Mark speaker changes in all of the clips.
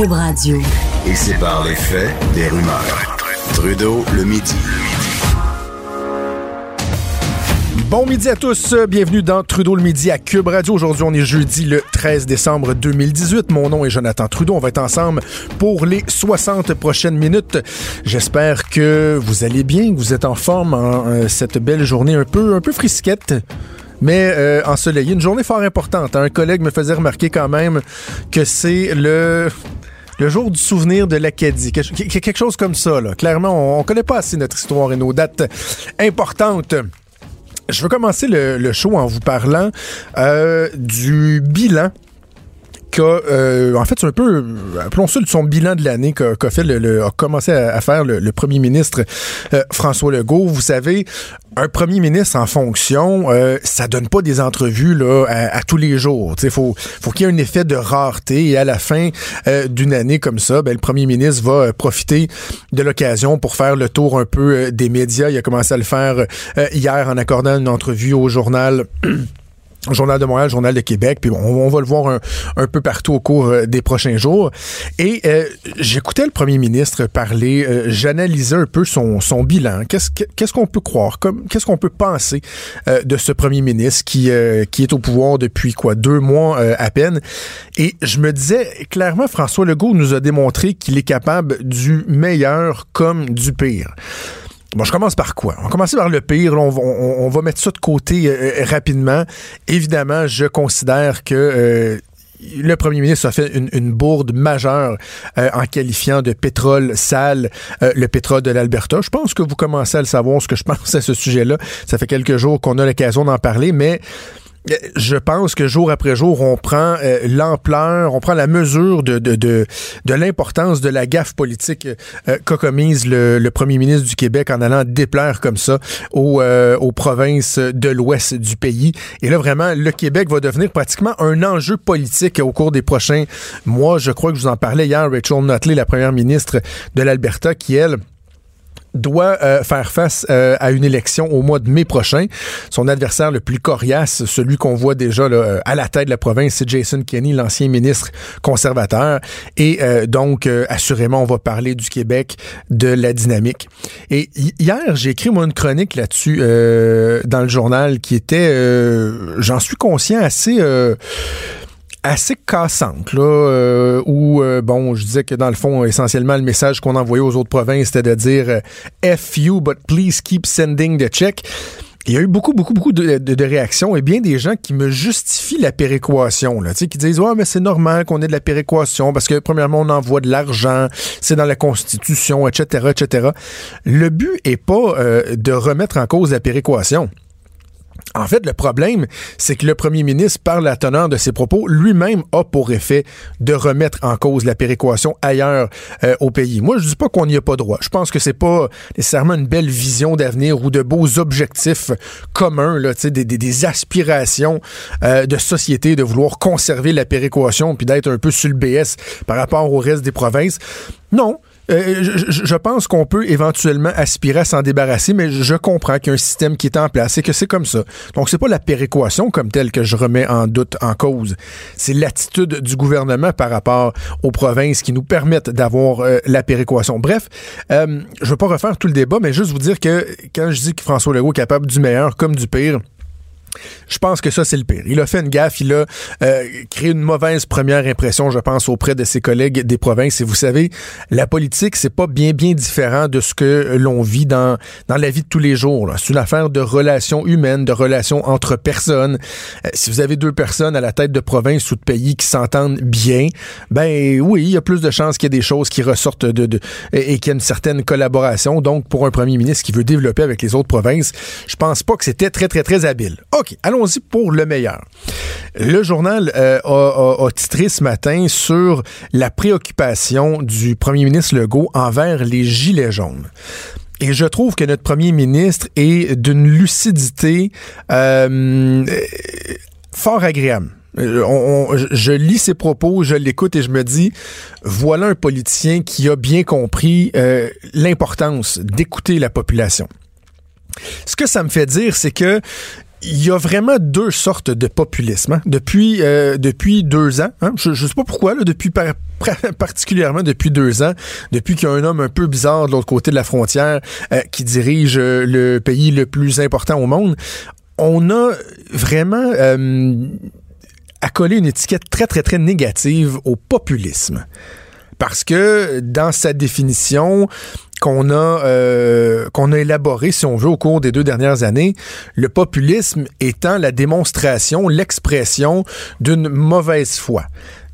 Speaker 1: Cube Radio.
Speaker 2: Et sépare les faits des rumeurs. Trudeau le midi.
Speaker 3: Bon midi à tous, bienvenue dans Trudeau le midi à Cube Radio. Aujourd'hui, on est jeudi le 13 décembre 2018. Mon nom est Jonathan Trudeau. On va être ensemble pour les 60 prochaines minutes. J'espère que vous allez bien, que vous êtes en forme en euh, cette belle journée un peu un peu frisquette mais euh, ensoleillée. Une journée fort importante. Un collègue me faisait remarquer quand même que c'est le le jour du souvenir de l'Acadie. Quelque chose comme ça. Clairement, on, on connaît pas assez notre histoire et nos dates importantes. Je veux commencer le, show en vous parlant euh, du bilan euh, en fait, c'est un peu, appelons ça son bilan de l'année qu'a fait le, a commencé à, faire le, premier ministre euh, François Legault. Vous savez, un premier ministre en fonction, euh, ça donne pas des entrevues là à, tous les jours. Il faut, faut qu'il y ait un effet de rareté et à la fin euh, d'une année comme ça, ben, le premier ministre va profiter de l'occasion pour faire le tour un peu des médias. Il a commencé à le faire hier en accordant une entrevue au journal. Journal de Montréal, Journal de Québec, puis on, va le voir un, peu partout au cours euh, des prochains jours. Et euh, j'écoutais le premier ministre parler, euh, j'analysais un peu son, son bilan. Qu'est-ce qu'on peut croire, qu'est-ce qu'on peut penser de ce premier ministre qui qui est au pouvoir depuis quoi deux mois à peine? Et je me disais clairement, François Legault nous a démontré qu'il est capable du meilleur comme du pire. Bon, je commence par quoi? On va commencer par le pire. on, va, mettre ça de côté euh, euh, rapidement. Évidemment, je considère que euh, le premier ministre a fait une, bourde majeure en qualifiant de pétrole sale le pétrole de l'Alberta. Je pense que vous commencez à le savoir, ce que je pense à ce sujet-là. Ça fait quelques jours qu'on a l'occasion d'en parler, mais je pense que jour après jour, on prend euh, l'ampleur, on prend la mesure de, de, de, l'importance de la gaffe politique euh, qu'a commise le, le, premier ministre du Québec en allant déplaire comme ça aux, euh, aux provinces de l'ouest du pays. Et là, vraiment, le Québec va devenir pratiquement un enjeu politique au cours des prochains mois. Je crois que je vous en parlais hier, Rachel Notley, la première ministre de l'Alberta, qui, elle, doit euh, faire face euh, à une élection au mois de mai prochain. Son adversaire le plus coriace, celui qu'on voit déjà là, euh, à la tête de la province, c'est Jason Kenney, l'ancien ministre conservateur. Et donc, assurément, on va parler du Québec, de la dynamique. Et hier, j'ai écrit moi une chronique là-dessus dans le journal qui était, j'en suis conscient, assez assez cassante, là, euh, où, euh, bon, je disais que dans le fond, essentiellement, le message qu'on envoyait aux autres provinces, c'était de dire euh, F you, but please keep sending the check. Il y a eu beaucoup, beaucoup, beaucoup de, de, réactions et bien des gens qui me justifient la péréquation, là, qui disent Ouais, mais c'est normal qu'on ait de la péréquation parce que, premièrement, on envoie de l'argent, c'est dans la Constitution, etc., etc. Le but est pas de remettre en cause la péréquation. En fait, le problème, c'est que le premier ministre, par la teneur de ses propos, lui-même a pour effet de remettre en cause la péréquation ailleurs euh, au pays. Moi, je dis pas qu'on n'y a pas droit. Je pense que c'est pas nécessairement une belle vision d'avenir ou de beaux objectifs communs, là, des, des, des aspirations euh, de société de vouloir conserver la péréquation puis d'être un peu sur le BS par rapport au reste des provinces. Non, euh, je, pense qu'on peut éventuellement aspirer à s'en débarrasser, mais je comprends qu'il y a un système qui est en place et que c'est comme ça. Donc, c'est pas la péréquation comme telle que je remets en doute, en cause. C'est l'attitude du gouvernement par rapport aux provinces qui nous permettent d'avoir euh, la péréquation. Bref, euh, je veux pas refaire tout le débat, mais juste vous dire que quand je dis que François Legault est capable du meilleur comme du pire, je pense que ça, c'est le pire. Il a fait une gaffe, il a euh, créé une mauvaise première impression, je pense, auprès de ses collègues des provinces. Et vous savez, la politique, c'est pas bien, bien différent de ce que l'on vit dans, dans la vie de tous les jours. C'est une affaire de relations humaines, de relations entre personnes. Euh, si vous avez deux personnes à la tête de province ou de pays qui s'entendent bien, ben oui, il y a plus de chances qu'il y ait des choses qui ressortent de, de et qu'il y ait une certaine collaboration. Donc, pour un premier ministre qui veut développer avec les autres provinces, je pense pas que c'était très, très, très habile. OK, allons-y pour le meilleur. Le journal euh, a, titré ce matin sur la préoccupation du premier ministre Legault envers les Gilets jaunes. Et je trouve que notre premier ministre est d'une lucidité euh, fort agréable. Euh, je lis ses propos, je l'écoute et je me dis, voilà un politicien qui a bien compris l'importance d'écouter la population. Ce que ça me fait dire, c'est que il y a vraiment deux sortes de populisme. Hein. Depuis, euh, depuis deux ans, hein. je ne sais pas pourquoi, là, depuis particulièrement depuis deux ans, depuis qu'il y a un homme un peu bizarre de l'autre côté de la frontière euh, qui dirige euh, le pays le plus important au monde, on a vraiment euh, accolé une étiquette très, très, très négative au populisme. Parce que dans sa définition, qu'on a euh, qu'on a élaboré, si on veut, au cours des deux dernières années, le populisme étant la démonstration, l'expression d'une mauvaise foi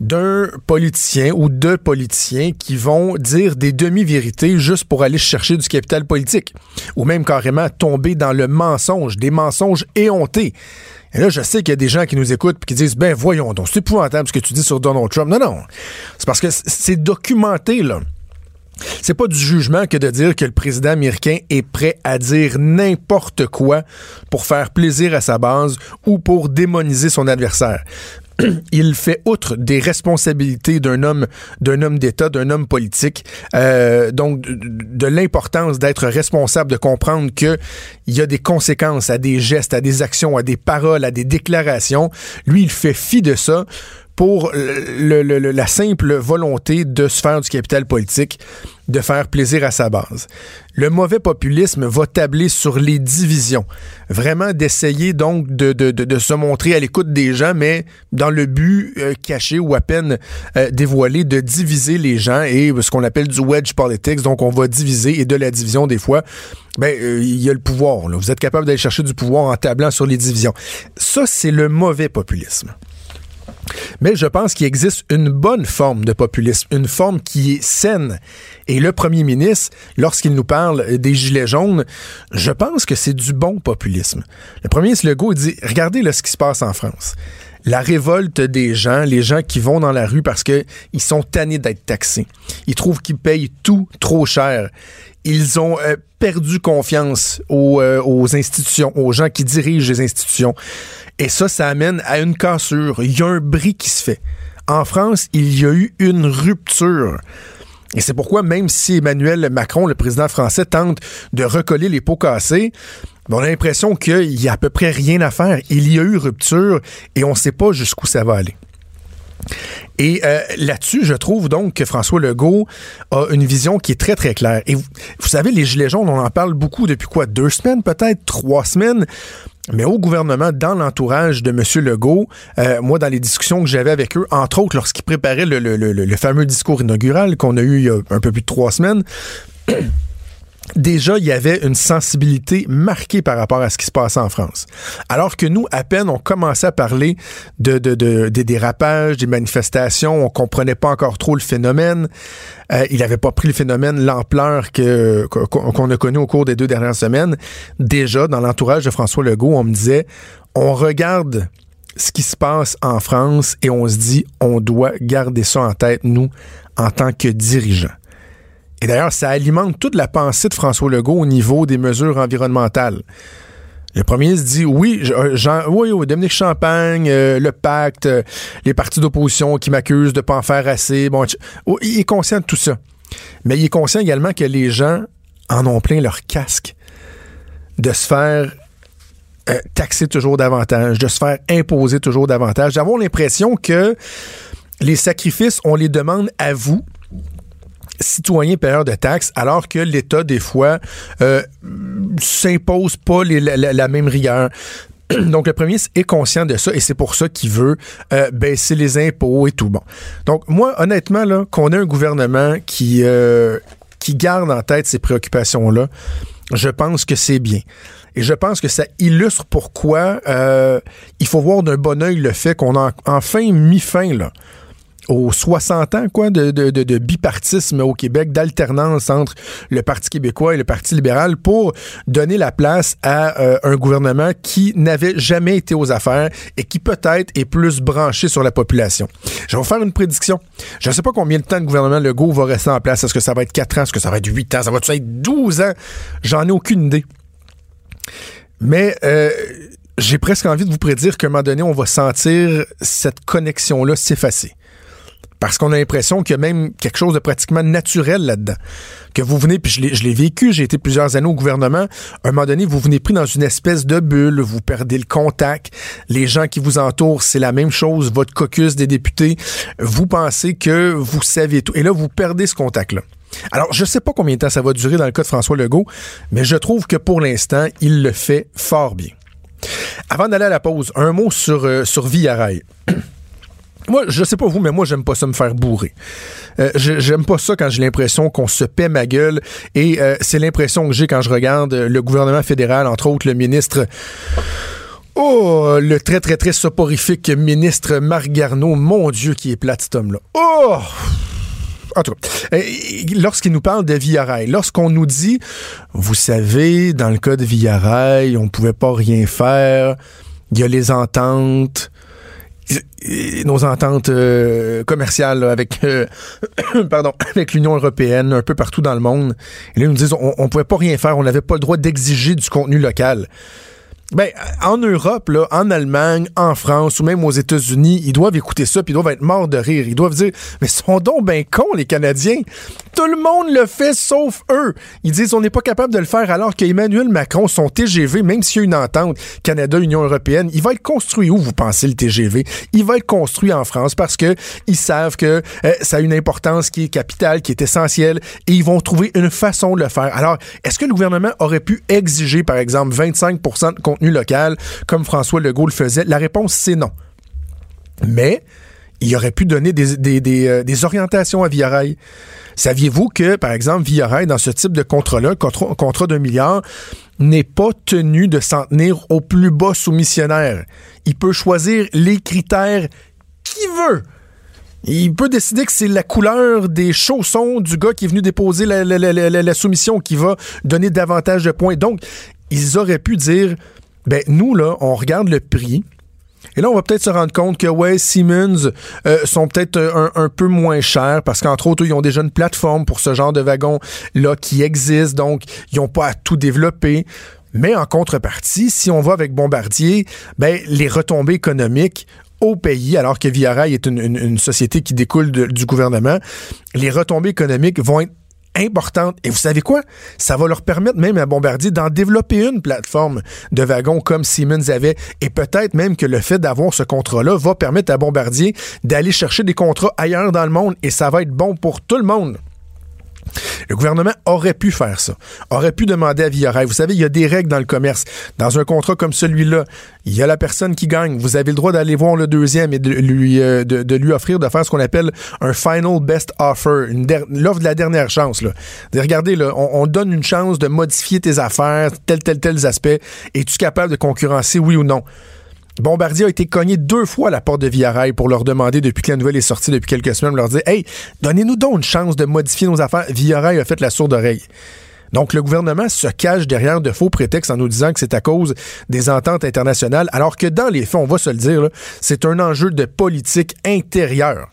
Speaker 3: d'un politicien ou de politiciens qui vont dire des demi-vérités juste pour aller chercher du capital politique, ou même carrément tomber dans le mensonge, des mensonges éhontés. Et là, je sais qu'il y a des gens qui nous écoutent et qui disent, ben voyons donc, c'est épouvantable ce que tu dis sur Donald Trump. Non, non, c'est parce que c'est documenté, là. C'est pas du jugement que de dire que le président américain est prêt à dire n'importe quoi pour faire plaisir à sa base ou pour démoniser son adversaire. il fait outre des responsabilités d'un homme, d'un homme d'État, d'un homme politique, euh, donc de, de l'importance d'être responsable, de comprendre que il y a des conséquences à des gestes, à des actions, à des paroles, à des déclarations. Lui, il fait fi de ça pour le, la simple volonté de se faire du capital politique, de faire plaisir à sa base. Le mauvais populisme va tabler sur les divisions. Vraiment d'essayer donc de, de, de, se montrer à l'écoute des gens, mais dans le but euh, caché ou à peine euh, dévoilé de diviser les gens et ce qu'on appelle du wedge politics. Donc on va diviser et de la division des fois. Ben, euh, il y a le pouvoir. Là. Vous êtes capable d'aller chercher du pouvoir en tablant sur les divisions. Ça, c'est le mauvais populisme. Mais je pense qu'il existe une bonne forme de populisme, une forme qui est saine. Et le premier ministre, lorsqu'il nous parle des Gilets jaunes, je pense que c'est du bon populisme. Le premier ministre Legault dit, regardez ce qui se passe en France. La révolte des gens, les gens qui vont dans la rue parce qu'ils sont tannés d'être taxés. Ils trouvent qu'ils payent tout trop cher. Ils ont euh, perdu confiance euh, aux institutions, aux gens qui dirigent les institutions. Et ça, ça amène à une cassure. Il y a un bris qui se fait. En France, il y a eu une rupture. Et c'est pourquoi, même si Emmanuel Macron, le président français, tente de recoller les pots cassés, on a l'impression qu'il y a à peu près rien à faire. Il y a eu rupture et on ne sait pas jusqu'où ça va aller. Et euh, là-dessus, je trouve donc que François Legault a une vision qui est très, très claire. Et vous, savez, les Gilets jaunes, on en parle beaucoup depuis quoi? Deux semaines, peut-être? Trois semaines? Mais au gouvernement, dans l'entourage de M. Legault, euh, moi, dans les discussions que j'avais avec eux, entre autres lorsqu'ils préparaient le, le, le, le, fameux discours inaugural qu'on a eu il y a un peu plus de trois semaines, déjà, il y avait une sensibilité marquée par rapport à ce qui se passait en France. Alors que nous, à peine, on commençait à parler de, de, de des dérapages, des manifestations, on comprenait pas encore trop le phénomène. Euh, il n'avait pas pris le phénomène, l'ampleur que qu'on a connu au cours des deux dernières semaines. Déjà, dans l'entourage de François Legault, on me disait, on regarde ce qui se passe en France et on se dit, on doit garder ça en tête, nous, en tant que dirigeants. Et d'ailleurs, ça alimente toute la pensée de François Legault au niveau des mesures environnementales. Le premier ministre dit oui, euh, Dominique Champagne, euh, le pacte, euh, les partis d'opposition qui m'accusent de pas en faire assez. Bon, oh, il est conscient de tout ça. Mais il est conscient également que les gens en ont plein leur casque de se faire taxer toujours davantage, de se faire imposer toujours davantage, d'avoir l'impression que les sacrifices, on les demande à vous, citoyens payeurs de taxes, alors que l'État, des fois, euh, s'impose pas la, même rigueur. Donc, le premier est conscient de ça et c'est pour ça qu'il veut euh, baisser les impôts et tout. Bon. Donc, moi, honnêtement, là, qu'on ait un gouvernement qui, euh, qui garde en tête ces préoccupations-là, je pense que c'est bien. Et je pense que ça illustre pourquoi il faut voir d'un bon oeil le fait qu'on a enfin mis fin là, aux 60 ans quoi de, bipartisme au Québec, d'alternance entre le Parti québécois et le Parti libéral pour donner la place à euh, un gouvernement qui n'avait jamais été aux affaires et qui peut-être est plus branché sur la population. Je vais vous faire une prédiction. Je ne sais pas combien de temps le gouvernement Legault va rester en place. Est-ce que ça va être 4 ans? Est-ce que ça va être 8 ans? Ça va être 12 ans? J'en ai aucune idée. Mais euh, j'ai presque envie de vous prédire qu'à un moment donné, on va sentir cette connexion-là s'effacer Parce qu'on a l'impression qu'il y a même quelque chose de pratiquement naturel là-dedans. Que vous venez, puis je l'ai vécu, j'ai été plusieurs années au gouvernement, à un moment donné, vous venez pris dans une espèce de bulle, vous perdez le contact, les gens qui vous entourent, c'est la même chose, votre caucus des députés, vous pensez que vous savez tout. Et là, vous perdez ce contact-là. Alors, je ne sais pas combien de temps ça va durer dans le cas de François Legault, mais je trouve que pour l'instant, il le fait fort bien. Avant d'aller à la pause, un mot sur, euh, sur Rail. Moi, je sais pas vous, mais moi, j'aime pas ça me faire bourrer. Euh, j'aime pas ça quand j'ai l'impression qu'on se paie ma gueule. Et euh, c'est l'impression que j'ai quand je regarde le gouvernement fédéral, entre autres le ministre. Oh, le très, très, très soporifique ministre Marc Garneau. Mon Dieu, qui est plate, cet homme-là. Oh! En tout cas, lorsqu'il nous parle de Via lorsqu'on nous dit, vous savez, dans le cas de Via on pouvait pas rien faire, il y a les ententes, nos ententes euh, commerciales avec euh, pardon avec l'Union européenne un peu partout dans le monde. Et là, ils nous disent on, on pouvait pas rien faire, on n'avait pas le droit d'exiger du contenu local. Ben, en Europe, là, en Allemagne, en France ou même aux États-Unis, ils doivent écouter ça puis ils doivent être morts de rire. Ils doivent dire Mais sont donc ben cons, les Canadiens. Tout le monde le fait sauf eux. Ils disent On n'est pas capable de le faire alors qu'Emmanuel Macron, son TGV, même s'il y a une entente Canada-Union européenne, il va être construit où, vous pensez, le TGV? Il va être construit en France parce que ils savent que euh, ça a une importance qui est capitale, qui est essentielle, et ils vont trouver une façon de le faire. Alors, est-ce que le gouvernement aurait pu exiger, par exemple, 25 de local, comme François Legault le faisait? La réponse, c'est non. Mais il aurait pu donner des, euh, orientations à Via Saviez-vous que, par exemple, Via dans ce type de contrat-là, contrat, contrat d'un milliard, n'est pas tenu de s'en tenir au plus bas soumissionnaire? Il peut choisir les critères qu'il veut. Il peut décider que c'est la couleur des chaussons du gars qui est venu déposer la soumission qui va donner davantage de points. Donc, ils auraient pu dire ben nous, là, on regarde le prix. Et là, on va peut-être se rendre compte que, ouais, Siemens euh, sont peut-être un, peu moins chers parce qu'entre autres, ils ont déjà une plateforme pour ce genre de wagon-là qui existe, donc ils n'ont pas à tout développer. Mais en contrepartie, si on va avec Bombardier, ben, les retombées économiques au pays, alors que Via Rail est une, société qui découle du gouvernement, les retombées économiques vont être importante. Et vous savez quoi? Ça va leur permettre même à Bombardier d'en développer une plateforme de wagons comme Siemens avait. Et peut-être même que le fait d'avoir ce contrat-là va permettre à Bombardier d'aller chercher des contrats ailleurs dans le monde. Et ça va être bon pour tout le monde. Le gouvernement aurait pu faire ça, aurait pu demander à Via Vous savez, il y a des règles dans le commerce. Dans un contrat comme celui-là, il y a la personne qui gagne. Vous avez le droit d'aller voir le deuxième et de lui, euh, offrir de faire ce qu'on appelle un final best offer, l'offre de la dernière chance. Regardez, on, donne une chance de modifier tes affaires, tel, tel, tel aspect. Es-tu capable de concurrencer, oui ou non? Bombardier a été cogné deux fois à la porte de Via pour leur demander, depuis que la nouvelle est sortie depuis quelques semaines, leur dire Hey, donnez-nous donc une chance de modifier nos affaires. Via a fait la sourde oreille. Donc, le gouvernement se cache derrière de faux prétextes en nous disant que c'est à cause des ententes internationales, alors que dans les faits, on va se le dire, c'est un enjeu de politique intérieure.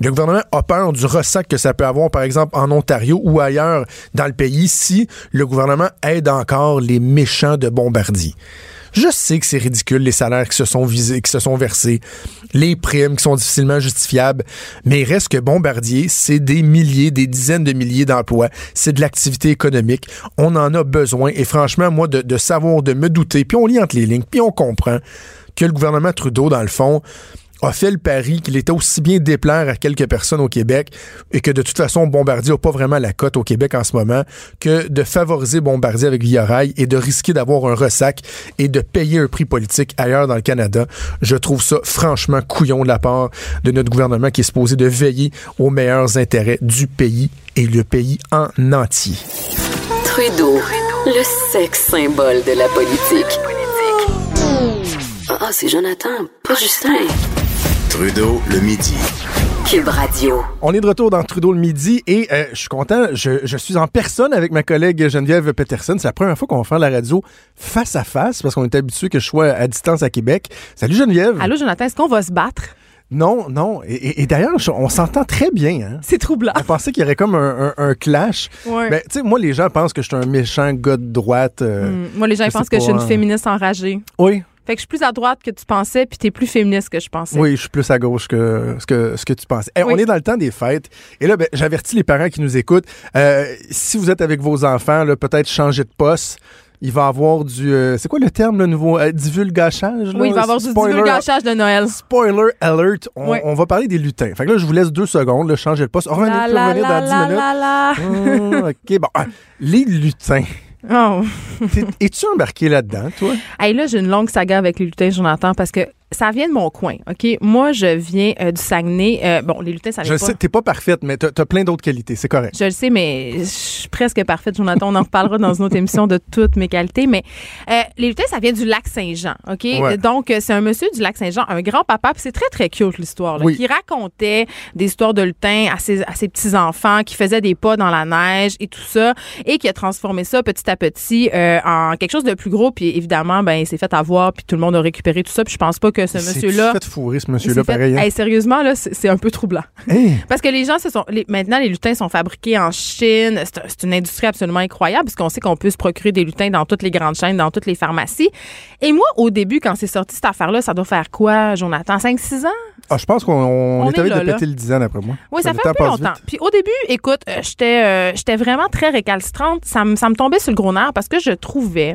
Speaker 3: Le gouvernement a peur du ressac que ça peut avoir, par exemple, en Ontario ou ailleurs dans le pays si le gouvernement aide encore les méchants de Bombardier. Je sais que c'est ridicule les salaires qui se sont visés, qui se sont versés, les primes qui sont difficilement justifiables, mais il reste que Bombardier, c'est des milliers, des dizaines de milliers d'emplois, c'est de l'activité économique, on en a besoin. Et franchement, moi, de, de savoir, de me douter, puis on lit entre les lignes, puis on comprend que le gouvernement Trudeau, dans le fond, a fait le pari qu'il était aussi bien déplaire à quelques personnes au Québec et que de toute façon, Bombardier n'a pas vraiment la cote au Québec en ce moment que de favoriser Bombardier avec Via Rail et de risquer d'avoir un ressac et de payer un prix politique ailleurs dans le Canada. Je trouve ça franchement couillon de la part de notre gouvernement qui est supposé de veiller aux meilleurs intérêts du pays et le pays en entier.
Speaker 1: Trudeau, le sexe symbole de la politique. Ah, c'est Jonathan, pas Justin.
Speaker 2: Trudeau le midi.
Speaker 1: Cube Radio.
Speaker 3: On est de retour dans Trudeau le midi et euh, je suis content. Je, suis en personne avec ma collègue Geneviève Peterson. C'est la première fois qu'on va faire la radio face à face parce qu'on est habitué que je sois à distance à Québec. Salut Geneviève.
Speaker 4: Allô Jonathan, est-ce qu'on va se battre?
Speaker 3: Non, non. Et, d'ailleurs, on s'entend très bien. Hein?
Speaker 4: C'est troublant.
Speaker 3: Je pensais qu'il y aurait comme un, clash.
Speaker 4: Ouais.
Speaker 3: Mais tu sais, moi, les gens pensent que je suis un méchant gars de droite. Euh,
Speaker 4: hmm. Moi, les gens pensent que je suis une féministe enragée.
Speaker 3: Oui.
Speaker 4: Fait que je suis plus à droite que tu pensais, puis t'es plus féministe que je pensais.
Speaker 3: Oui, je suis plus à gauche que ce que, ce que tu penses. Eh,
Speaker 4: Oui.
Speaker 3: On est dans le temps des fêtes. Et là, ben, j'avertis les parents qui nous écoutent. euh, si vous êtes avec vos enfants, peut-être changer de poste. Il va avoir du. euh, c'est quoi le terme, le nouveau? Euh, divulgachage? là?
Speaker 4: Oui, il va y avoir du divulgachage de Noël.
Speaker 3: Spoiler alert, on,
Speaker 4: Oui.
Speaker 3: on va parler des lutins. Fait que là, je vous laisse deux secondes, là, changer de poste. Vous
Speaker 4: la,
Speaker 3: revenez
Speaker 4: la,
Speaker 3: dans 10
Speaker 4: la,
Speaker 3: minutes. Hum, OK, bon. Ah, les lutins.
Speaker 4: Oh.
Speaker 3: Es-tu embarqué là-dedans, toi?
Speaker 4: Hey, là, j'ai une longue saga avec les lutins, Jonathan, parce que ça vient de mon coin, OK? Moi, je viens euh, du Saguenay. Euh, bon, les lutins, ça vient
Speaker 3: Je
Speaker 4: pas...
Speaker 3: sais, t'es pas parfaite, mais t'as as plein d'autres qualités, c'est correct.
Speaker 4: Je le sais, mais je suis presque parfaite, Jonathan. On en reparlera dans une autre émission de toutes mes qualités. Mais euh, les lutins, ça vient du lac Saint-Jean, OK?
Speaker 3: Ouais.
Speaker 4: Donc, euh, c'est un monsieur du lac Saint-Jean, un grand-papa, puis c'est très, très cute, l'histoire,
Speaker 3: Oui.
Speaker 4: qui racontait des histoires de lutins à ses, à ses petits-enfants, qui faisaient des pas dans la neige et tout ça, et qui a transformé ça petit à petit euh, en quelque chose de plus gros. Puis évidemment, ben, il s'est fait avoir, puis tout le monde a récupéré tout ça. Puis je pense pas que ce monsieur-là...
Speaker 3: fait fourrer, ce monsieur-là,
Speaker 4: fait-
Speaker 3: pareil. hein?
Speaker 4: Hey, sérieusement, là, c'est un peu troublant.
Speaker 3: Hey!
Speaker 4: Parce que les gens se sont. les- maintenant, les lutins sont fabriqués en Chine. C'est un- c'est une industrie absolument incroyable, puisqu'on sait qu'on peut se procurer des lutins dans toutes les grandes chaînes, dans toutes les pharmacies. Et moi, au début, quand c'est sorti cette affaire-là, ça doit faire quoi, Jonathan? 5-6 ans?
Speaker 3: Ah, je pense qu'on on
Speaker 4: On
Speaker 3: est
Speaker 4: est
Speaker 3: arrivé
Speaker 4: là,
Speaker 3: de
Speaker 4: là.
Speaker 3: péter le 10 ans, d'après moi.
Speaker 4: Oui, ça fait un peu longtemps.
Speaker 3: vite.
Speaker 4: Puis au début, écoute, euh, j'étais euh, j'étais vraiment très récalcitrante. Ça, me- ça me tombait sur le gros nerf parce que je trouvais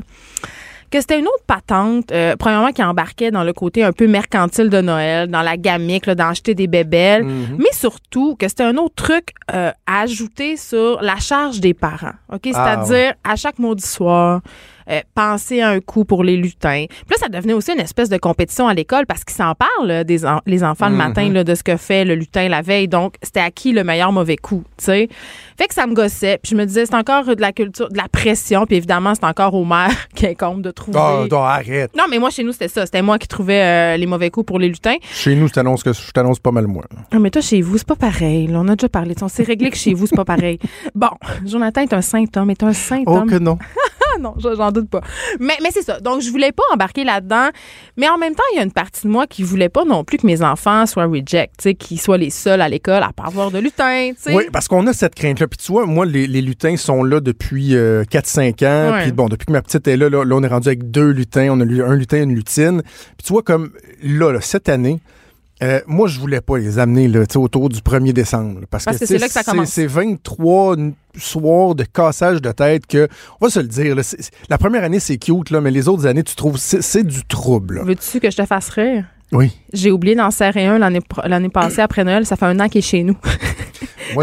Speaker 4: que c'était une autre patente, euh, premièrement, qui embarquait dans le côté un peu mercantile de Noël, dans la gamique, là, d'acheter des bébelles,
Speaker 3: Mhm.
Speaker 4: mais surtout que c'était un autre truc euh, à ajouter sur la charge des parents. OK?
Speaker 3: Ah,
Speaker 4: C'est-à-dire, à chaque maudit soir, euh, penser à un coup pour les lutins. Puis là, ça devenait aussi une espèce de compétition à l'école parce qu'ils s'en parlent, là, des en- les enfants, le
Speaker 3: Mhm.
Speaker 4: matin, là, de ce que fait le lutin la veille. Donc, c'était à qui le meilleur mauvais coup, tu sais. Fait que ça me gossait. Puis je me disais, c'est encore de la culture, de la pression. Puis évidemment, c'est encore au maire qui incombe de trouver.
Speaker 3: Ah, non, arrête.
Speaker 4: Non, mais moi, chez nous, c'était ça. C'était moi qui trouvais euh, les mauvais coups pour les lutins.
Speaker 3: Chez nous, je t'annonce que je t'annonce pas mal moins. là.
Speaker 4: Ah, mais toi, chez vous, c'est pas pareil. là. on a déjà parlé. On s'est réglé que chez vous, c'est pas pareil. Bon, Jonathan est un saint homme, est un saint
Speaker 3: Oh
Speaker 4: homme.
Speaker 3: que non.
Speaker 4: Ah non, je- j'en doute pas. Mais, mais c'est ça. Donc, je voulais pas embarquer là-dedans. Mais en même temps, il y a une partie de moi qui voulait pas non plus que mes enfants soient reject, qu'ils soient les seuls à l'école à pas avoir de lutin.
Speaker 3: Oui, parce qu'on a cette crainte-là. Puis tu vois, moi, les, les lutins sont là depuis euh, 4-5 ans.
Speaker 4: Ouais.
Speaker 3: Puis bon, depuis que ma petite est là, là, là, on est rendu avec deux lutins. On a lu- un lutin et une lutine. Puis tu vois, comme là, là, cette année, euh, moi, je voulais pas les amener là, autour du 1er décembre. là, Parce,
Speaker 4: Parce que c'est là que ça commence.
Speaker 3: C'est 23 n- soirs de cassage de tête que, on va se le dire, là, la première année, c'est cute, là, mais les autres années, tu trouves, c'est c'est du trouble.
Speaker 4: Veux-tu que je te fasse rire?
Speaker 3: Oui.
Speaker 4: J'ai oublié d'en serrer un l'année passée après Noël. Ça fait un an qu'il est chez nous.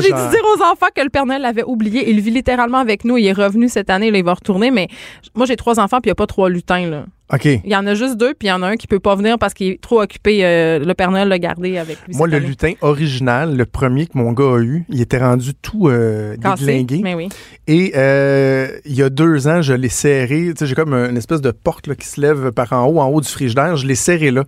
Speaker 4: J'ai dû dire aux enfants que le Père Noël l'avait oublié. Il vit littéralement avec nous. Il est revenu cette année. Là, il va retourner. Mais moi, j'ai trois enfants puis il n'y a pas trois lutins. Là.
Speaker 3: OK.
Speaker 4: Il y en a juste deux puis il y en a un qui peut pas venir parce qu'il est trop occupé. euh, le Père Noël l'a gardé avec lui.
Speaker 3: Moi, le
Speaker 4: année.
Speaker 3: lutin original, le premier que mon gars a eu, il était rendu tout euh,
Speaker 4: Cassé.
Speaker 3: déglingué.
Speaker 4: Mais oui.
Speaker 3: Et euh, il y a deux ans, je l'ai serré. Tu sais, j'ai comme une espèce de porte là, qui se lève par en haut, en haut du frigidaire. Je l'ai serré là.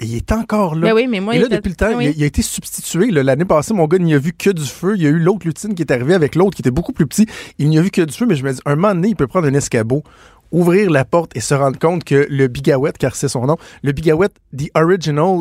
Speaker 3: Et il est encore là.
Speaker 4: Mais oui, mais moi,
Speaker 3: Et
Speaker 4: il
Speaker 3: là,
Speaker 4: était-
Speaker 3: depuis le temps,
Speaker 4: Oui.
Speaker 3: il, a, il a été substitué. L'année passée, mon gars n'y a vu que du feu. Il y a eu l'autre lutine qui est arrivé avec l'autre qui était beaucoup plus petit. Il n'y a vu que du feu, mais je me dis, un moment donné, il peut prendre un escabeau, ouvrir la porte et se rendre compte que le Bigawette, car c'est son nom, le Bigawette, the original,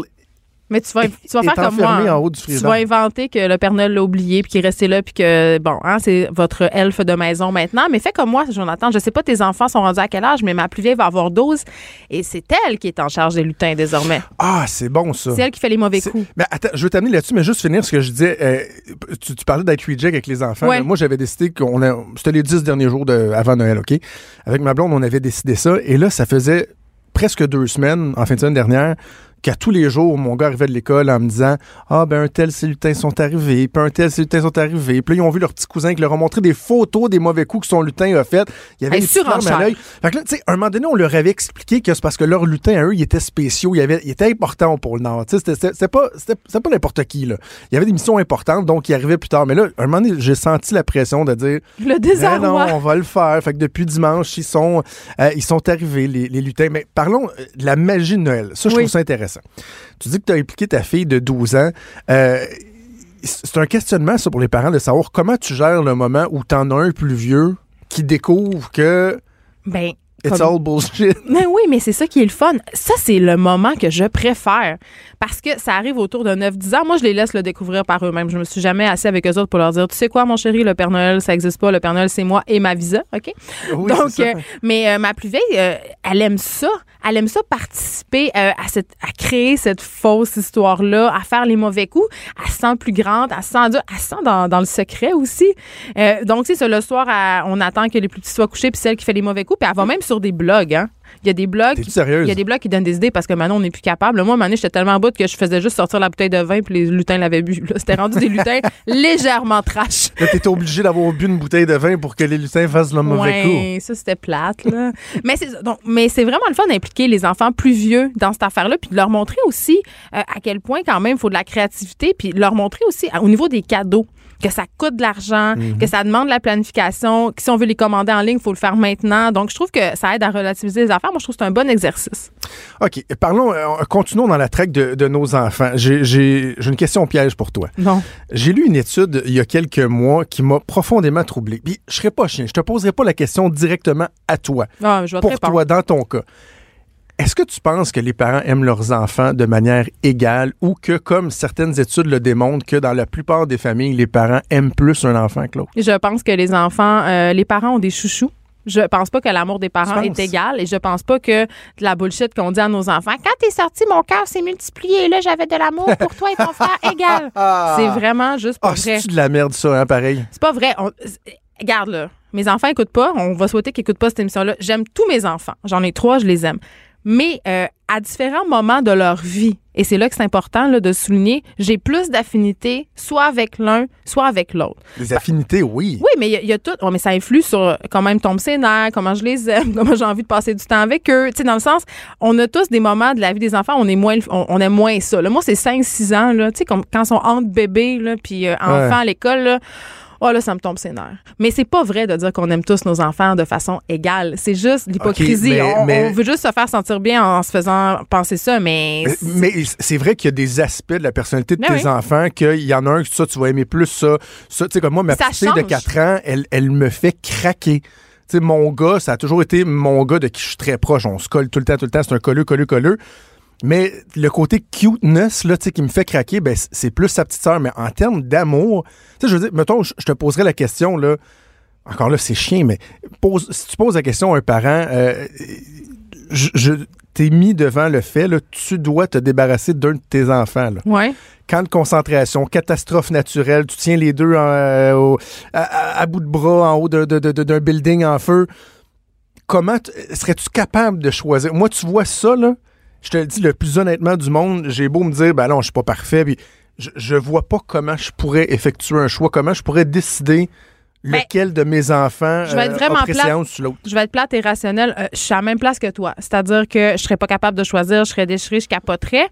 Speaker 4: Mais tu vas, tu vas faire comme moi.
Speaker 3: enfermé
Speaker 4: hein.
Speaker 3: en haut du
Speaker 4: Tu vas inventer que le Père Noël l'a oublié puis qu'il est resté là puis que, bon, hein, c'est votre elfe de maison maintenant. Mais fais comme moi, Jonathan. Je sais pas tes enfants sont rendus à quel âge, mais ma plus vieille va avoir 12 et c'est elle qui est en charge des lutins désormais.
Speaker 3: Ah, c'est bon ça.
Speaker 4: C'est elle qui fait les mauvais coups.
Speaker 3: Mais attends, je veux t'amener là-dessus, mais juste finir ce que je disais. euh, tu, tu parlais d'être reject avec les enfants.
Speaker 4: Ouais.
Speaker 3: Moi, j'avais décidé qu'on a. C'était les dix derniers jours de, avant Noël, OK? Avec ma blonde, on avait décidé ça. Et là, ça faisait presque deux semaines, en fin de semaine dernière, qu'à tous les jours, mon gars arrivait de l'école en me disant Ah, ben, un tel, ces lutins sont arrivés, puis un tel, ces lutins sont arrivés. Puis là, ils ont vu leur petit cousin qui leur a montré des photos des mauvais coups que son lutin a fait. Il y avait larmes à l'œil. Fait que là, tu sais, à un moment donné, on leur avait expliqué que c'est parce que leur lutin à eux, il était spéciaux, il, avait, il était important pour le Nord. Tu sais, c'était- pas, pas n'importe qui, là. Il y avait des missions importantes, donc il arrivait plus tard. Mais là, à un moment donné, j'ai senti la pression de dire
Speaker 4: Le
Speaker 3: ben non,
Speaker 4: désarroi.
Speaker 3: on va le faire. Fait que depuis dimanche, ils sont, euh, ils sont arrivés, les, les lutins. Mais parlons euh, de la magie de Noël. Ça, je
Speaker 4: Oui.
Speaker 3: trouve ça intéressant. Tu dis que tu as impliqué ta fille de 12 ans. Euh, c'est un questionnement, ça, pour les parents, de savoir comment tu gères le moment où tu en as un plus vieux qui découvre que
Speaker 4: Ben,
Speaker 3: It's
Speaker 4: Comme-
Speaker 3: all bullshit.
Speaker 4: Mais oui, mais c'est ça qui est le fun. Ça, c'est le moment que je préfère. Parce que ça arrive autour de 9-10 ans. Moi, je les laisse le découvrir par eux-mêmes. Je me suis jamais assis avec eux autres pour leur dire, tu sais quoi, mon chéri, le Père Noël, ça existe pas. Le Père Noël, c'est moi et ma visa. OK?
Speaker 3: Oui,
Speaker 4: Donc,
Speaker 3: c'est ça.
Speaker 4: euh, mais euh, ma plus vieille, euh, elle aime ça. Elle aime ça participer à, cette, à créer cette fausse histoire-là, à faire les mauvais coups. Elle se sent plus grande, elle se sent, adulte, elle se sent dans, dans le secret aussi. Donc, tu sais, ça, le soir, elle- on attend que les plus petits soient couchés, puis celle qui fait les mauvais coups, puis elle va même sur des blogs. Hein. Il y a des blogs.
Speaker 3: Sérieuse?
Speaker 4: Il y a des blogs qui donnent des idées parce que maintenant, on n'est plus capable. Moi, donné, j'étais tellement en bout que je faisais juste sortir la bouteille de vin puis les lutins l'avaient bu. C'était rendu des lutins légèrement trash.
Speaker 3: Là, t'étais obligé d'avoir bu une bouteille de vin pour que les lutins fassent le mauvais coup.
Speaker 4: Ouais, ça c'était plate là. mais c'est donc mais c'est vraiment le fun d'impliquer les enfants plus vieux dans cette affaire-là puis de leur montrer aussi euh, à quel point quand même il faut de la créativité puis leur montrer aussi euh, au niveau des cadeaux que ça coûte de l'argent,
Speaker 3: Mhm.
Speaker 4: que ça demande de la planification, que si on veut les commander en ligne, il faut le faire maintenant. Donc je trouve que ça aide à relativiser les affaires. Moi je trouve que c'est un bon exercice.
Speaker 3: OK, parlons, euh, continuons dans la traque de, de nos enfants. J'ai une question piège pour toi.
Speaker 4: Bon.
Speaker 3: J'ai lu une étude il y a quelques mois qui m'a profondément troublé. Puis je serais pas chien, je te poserai pas la question directement à toi.
Speaker 4: Ah, je vais te
Speaker 3: Pour toi, dans ton cas. Est-ce que tu penses que les parents aiment leurs enfants de manière égale ou que, comme certaines études le démontrent, que dans la plupart des familles, les parents aiment plus un enfant que l'autre?
Speaker 4: Je pense que les enfants, euh, les parents ont des chouchous. Je pense pas que l'amour des parents est égal et je pense pas que de la bullshit qu'on dit à nos enfants. Quand t'es sorti, mon cœur s'est multiplié. Là, j'avais de l'amour pour toi et ton frère égal. C'est vraiment juste pas
Speaker 3: Ah,
Speaker 4: vrai.
Speaker 3: c'est de la merde, ça, hein, pareil?
Speaker 4: C'est pas vrai. On- Regarde là, mes enfants écoutent pas. On va souhaiter qu'ils écoutent pas cette émission-là. J'aime tous mes enfants. J'en ai trois, je les aime. Mais euh, à différents moments de leur vie, et c'est là que c'est important là, de souligner, j'ai plus d'affinité soit avec l'un, soit avec l'autre.
Speaker 3: Les affinités, oui.
Speaker 4: Oui, mais il y, y a tout. ouais, mais ça influe sur euh, comment ils me tombent ses nerfs, comment je les aime, comment j'ai envie de passer du temps avec eux. Tu sais, dans le sens, on a tous des moments de la vie des enfants, on est moins, on, on aime moins ça. Là, moi, c'est 5-6 ans, là, tu sais, comme quand ils sont entre bébés, là, puis euh, enfants
Speaker 3: Ouais.
Speaker 4: à l'école, là. Oh là, ça me tombe ses nerfs. Mais c'est pas vrai de dire qu'on aime tous nos enfants de façon égale. C'est juste l'hypocrisie. on, veut juste se faire sentir bien en se faisant penser ça, mais.
Speaker 3: Mais- Mais c'est vrai qu'il y a des aspects de la personnalité de
Speaker 4: Mais
Speaker 3: tes
Speaker 4: oui.
Speaker 3: enfants qu'il y en a un que ça, tu vas aimer plus ça. Ça, tu sais, comme moi, ma petite fille de
Speaker 4: change.
Speaker 3: 4 ans, elle, elle me fait craquer. Tu sais, mon gars, ça a toujours été mon gars de qui je suis très proche. On se colle tout le temps, tout le temps. C'est un colleux, colleux, colleux. Mais le côté cuteness, là, tu sais, qui me fait craquer, ben, c'est plus sa petite sœur. Mais en termes d'amour, tu sais, je veux dire, mettons, je te poserais la question, là. Encore là, c'est chien, mais pose, si tu poses la question à un parent, euh, je, je t'es mis devant le fait, là, tu dois te débarrasser d'un de tes enfants. Là.
Speaker 4: Ouais.
Speaker 3: Camp de concentration, catastrophe naturelle, tu tiens les deux en, euh, au- à, à- bout de bras en haut d'un building en feu. Comment serais-tu capable de choisir? Moi, tu vois ça, là, je te le dis le plus honnêtement du monde, j'ai beau me dire, ben non, je suis pas parfait, puis je, je vois pas comment je pourrais effectuer un choix, comment je pourrais décider
Speaker 4: Ben,
Speaker 3: lequel de mes enfants
Speaker 4: je vais être
Speaker 3: euh,
Speaker 4: vraiment plate.
Speaker 3: sur l'autre.
Speaker 4: je vais être plate et rationnelle. Euh, je suis à la même place que toi. C'est-à-dire que je serais pas capable de choisir, je serais déchirée, je capoterais.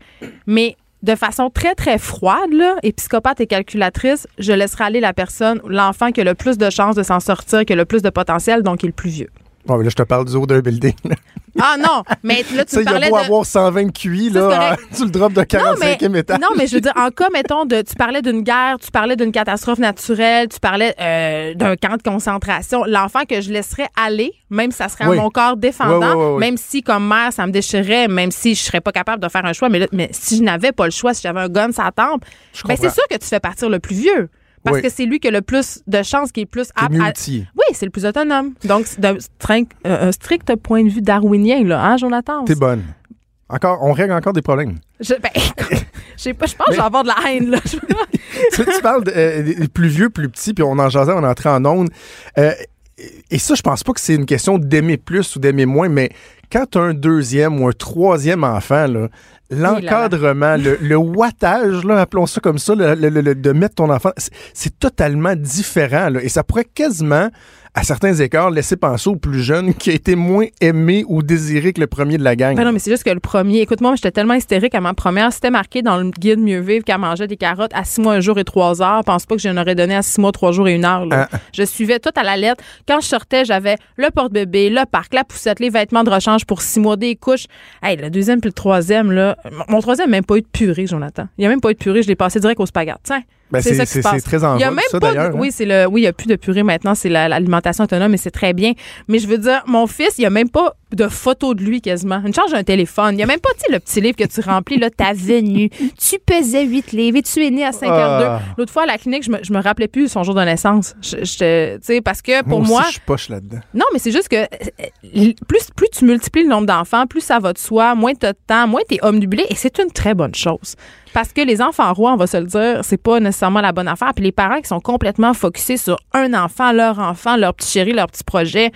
Speaker 4: Mais de façon très, très froide, là, et psychopathe et calculatrice, je laisserai aller la personne, l'enfant qui a le plus de chances de s'en sortir, qui a le plus de potentiel, donc qui est le plus vieux.
Speaker 3: Bon, mais là, je te parle du haut d'un building. là.
Speaker 4: Ah non, mais là, tu
Speaker 3: Ça,
Speaker 4: me
Speaker 3: il a
Speaker 4: parlais
Speaker 3: beau
Speaker 4: de...
Speaker 3: avoir 120 QI,
Speaker 4: Ça,
Speaker 3: là, tu le drops de 45e étage.
Speaker 4: Non, mais je veux dire, en cas, mettons, de, tu parlais d'une guerre, tu parlais d'une catastrophe naturelle, tu parlais euh, d'un camp de concentration. L'enfant que je laisserais aller, même si ça serait
Speaker 3: Oui.
Speaker 4: à mon corps défendant,
Speaker 3: Oui, oui,
Speaker 4: même si, comme mère, ça me déchirait, même si je serais pas capable de faire un choix, mais, là, mais si je n'avais pas le choix, si j'avais un gun sur la tempe, ben, c'est sûr que tu fais partir le plus vieux. Parce
Speaker 3: Oui.
Speaker 4: que c'est lui qui a le plus de chances, qui est plus apte à-. Oui, c'est le plus autonome. Donc, c'est d'un strict, euh, un strict point de vue darwinien, là, hein, Jonathan?
Speaker 3: T'es bonne. Encore, on règle encore des problèmes.
Speaker 4: Je, ben, je sais pas, je pense que je vais avoir de la haine, là.
Speaker 3: tu, tu parles de, euh, des plus vieux, plus petits, puis on en jasait, on entrait en onde. Euh, et ça, je pense pas que c'est une question d'aimer plus ou d'aimer moins, mais quand tu as un deuxième ou un troisième enfant, là, l'encadrement, le, le wattage, là, appelons ça comme ça, le- de mettre ton enfant, c'est totalement différent. là. et ça pourrait quasiment, à certains écarts, laisser penser au plus jeune qui a été moins aimé ou désiré que le premier de la gang.
Speaker 4: Ben non, mais c'est juste que le premier, écoute-moi, j'étais tellement hystérique à ma première. C'était marqué dans le guide Mieux vivre qu'elle mangeait des carottes à six mois, un jour et trois heures. Pense pas que je n'aurais donné à six mois, trois jours et une heure. là.
Speaker 3: Ah.
Speaker 4: Je suivais tout à la lettre. Quand je sortais, j'avais le porte-bébé, le parc, la poussette, les vêtements de rechange pour six mois, des couches. Hey, le deuxième puis le troisième, là. Mon mon troisième n'a même pas eu de purée, Jonathan. Il n'y a même pas eu de purée. Je l'ai passé direct au spaghette. Tiens.
Speaker 3: Ben,
Speaker 4: c'est ça qui se passe.
Speaker 3: c'est très en
Speaker 4: Il y a même
Speaker 3: ça,
Speaker 4: pas de-
Speaker 3: hein.
Speaker 4: Oui, c'est le, oui, il y a plus de purée maintenant, c'est la- l'alimentation autonome et c'est très bien. Mais je veux dire, mon fils, il y a même pas de photo de lui quasiment. Une charge d'un téléphone. Il y a même pas, tu sais, le petit livre que tu remplis, là, ta venue. Tu pesais 8 livres et tu es né à 5h02.
Speaker 3: Ah.
Speaker 4: L'autre fois, à la clinique, je me, je me rappelais plus son jour de naissance. Je, je- tu sais, parce que pour
Speaker 3: moi,
Speaker 4: moi,
Speaker 3: aussi, je suis poche là-dedans.
Speaker 4: non, mais c'est juste que euh, plus, plus tu multiplies le nombre d'enfants, plus ça va de soi, moins tu as de temps, moins tu es omnibulé et c'est une très bonne chose. Parce que les enfants rois, on va se le dire, c'est pas nécessairement la bonne affaire. Puis les parents qui sont complètement focusés sur un enfant, leur enfant, leur petit chéri, leur petit projet,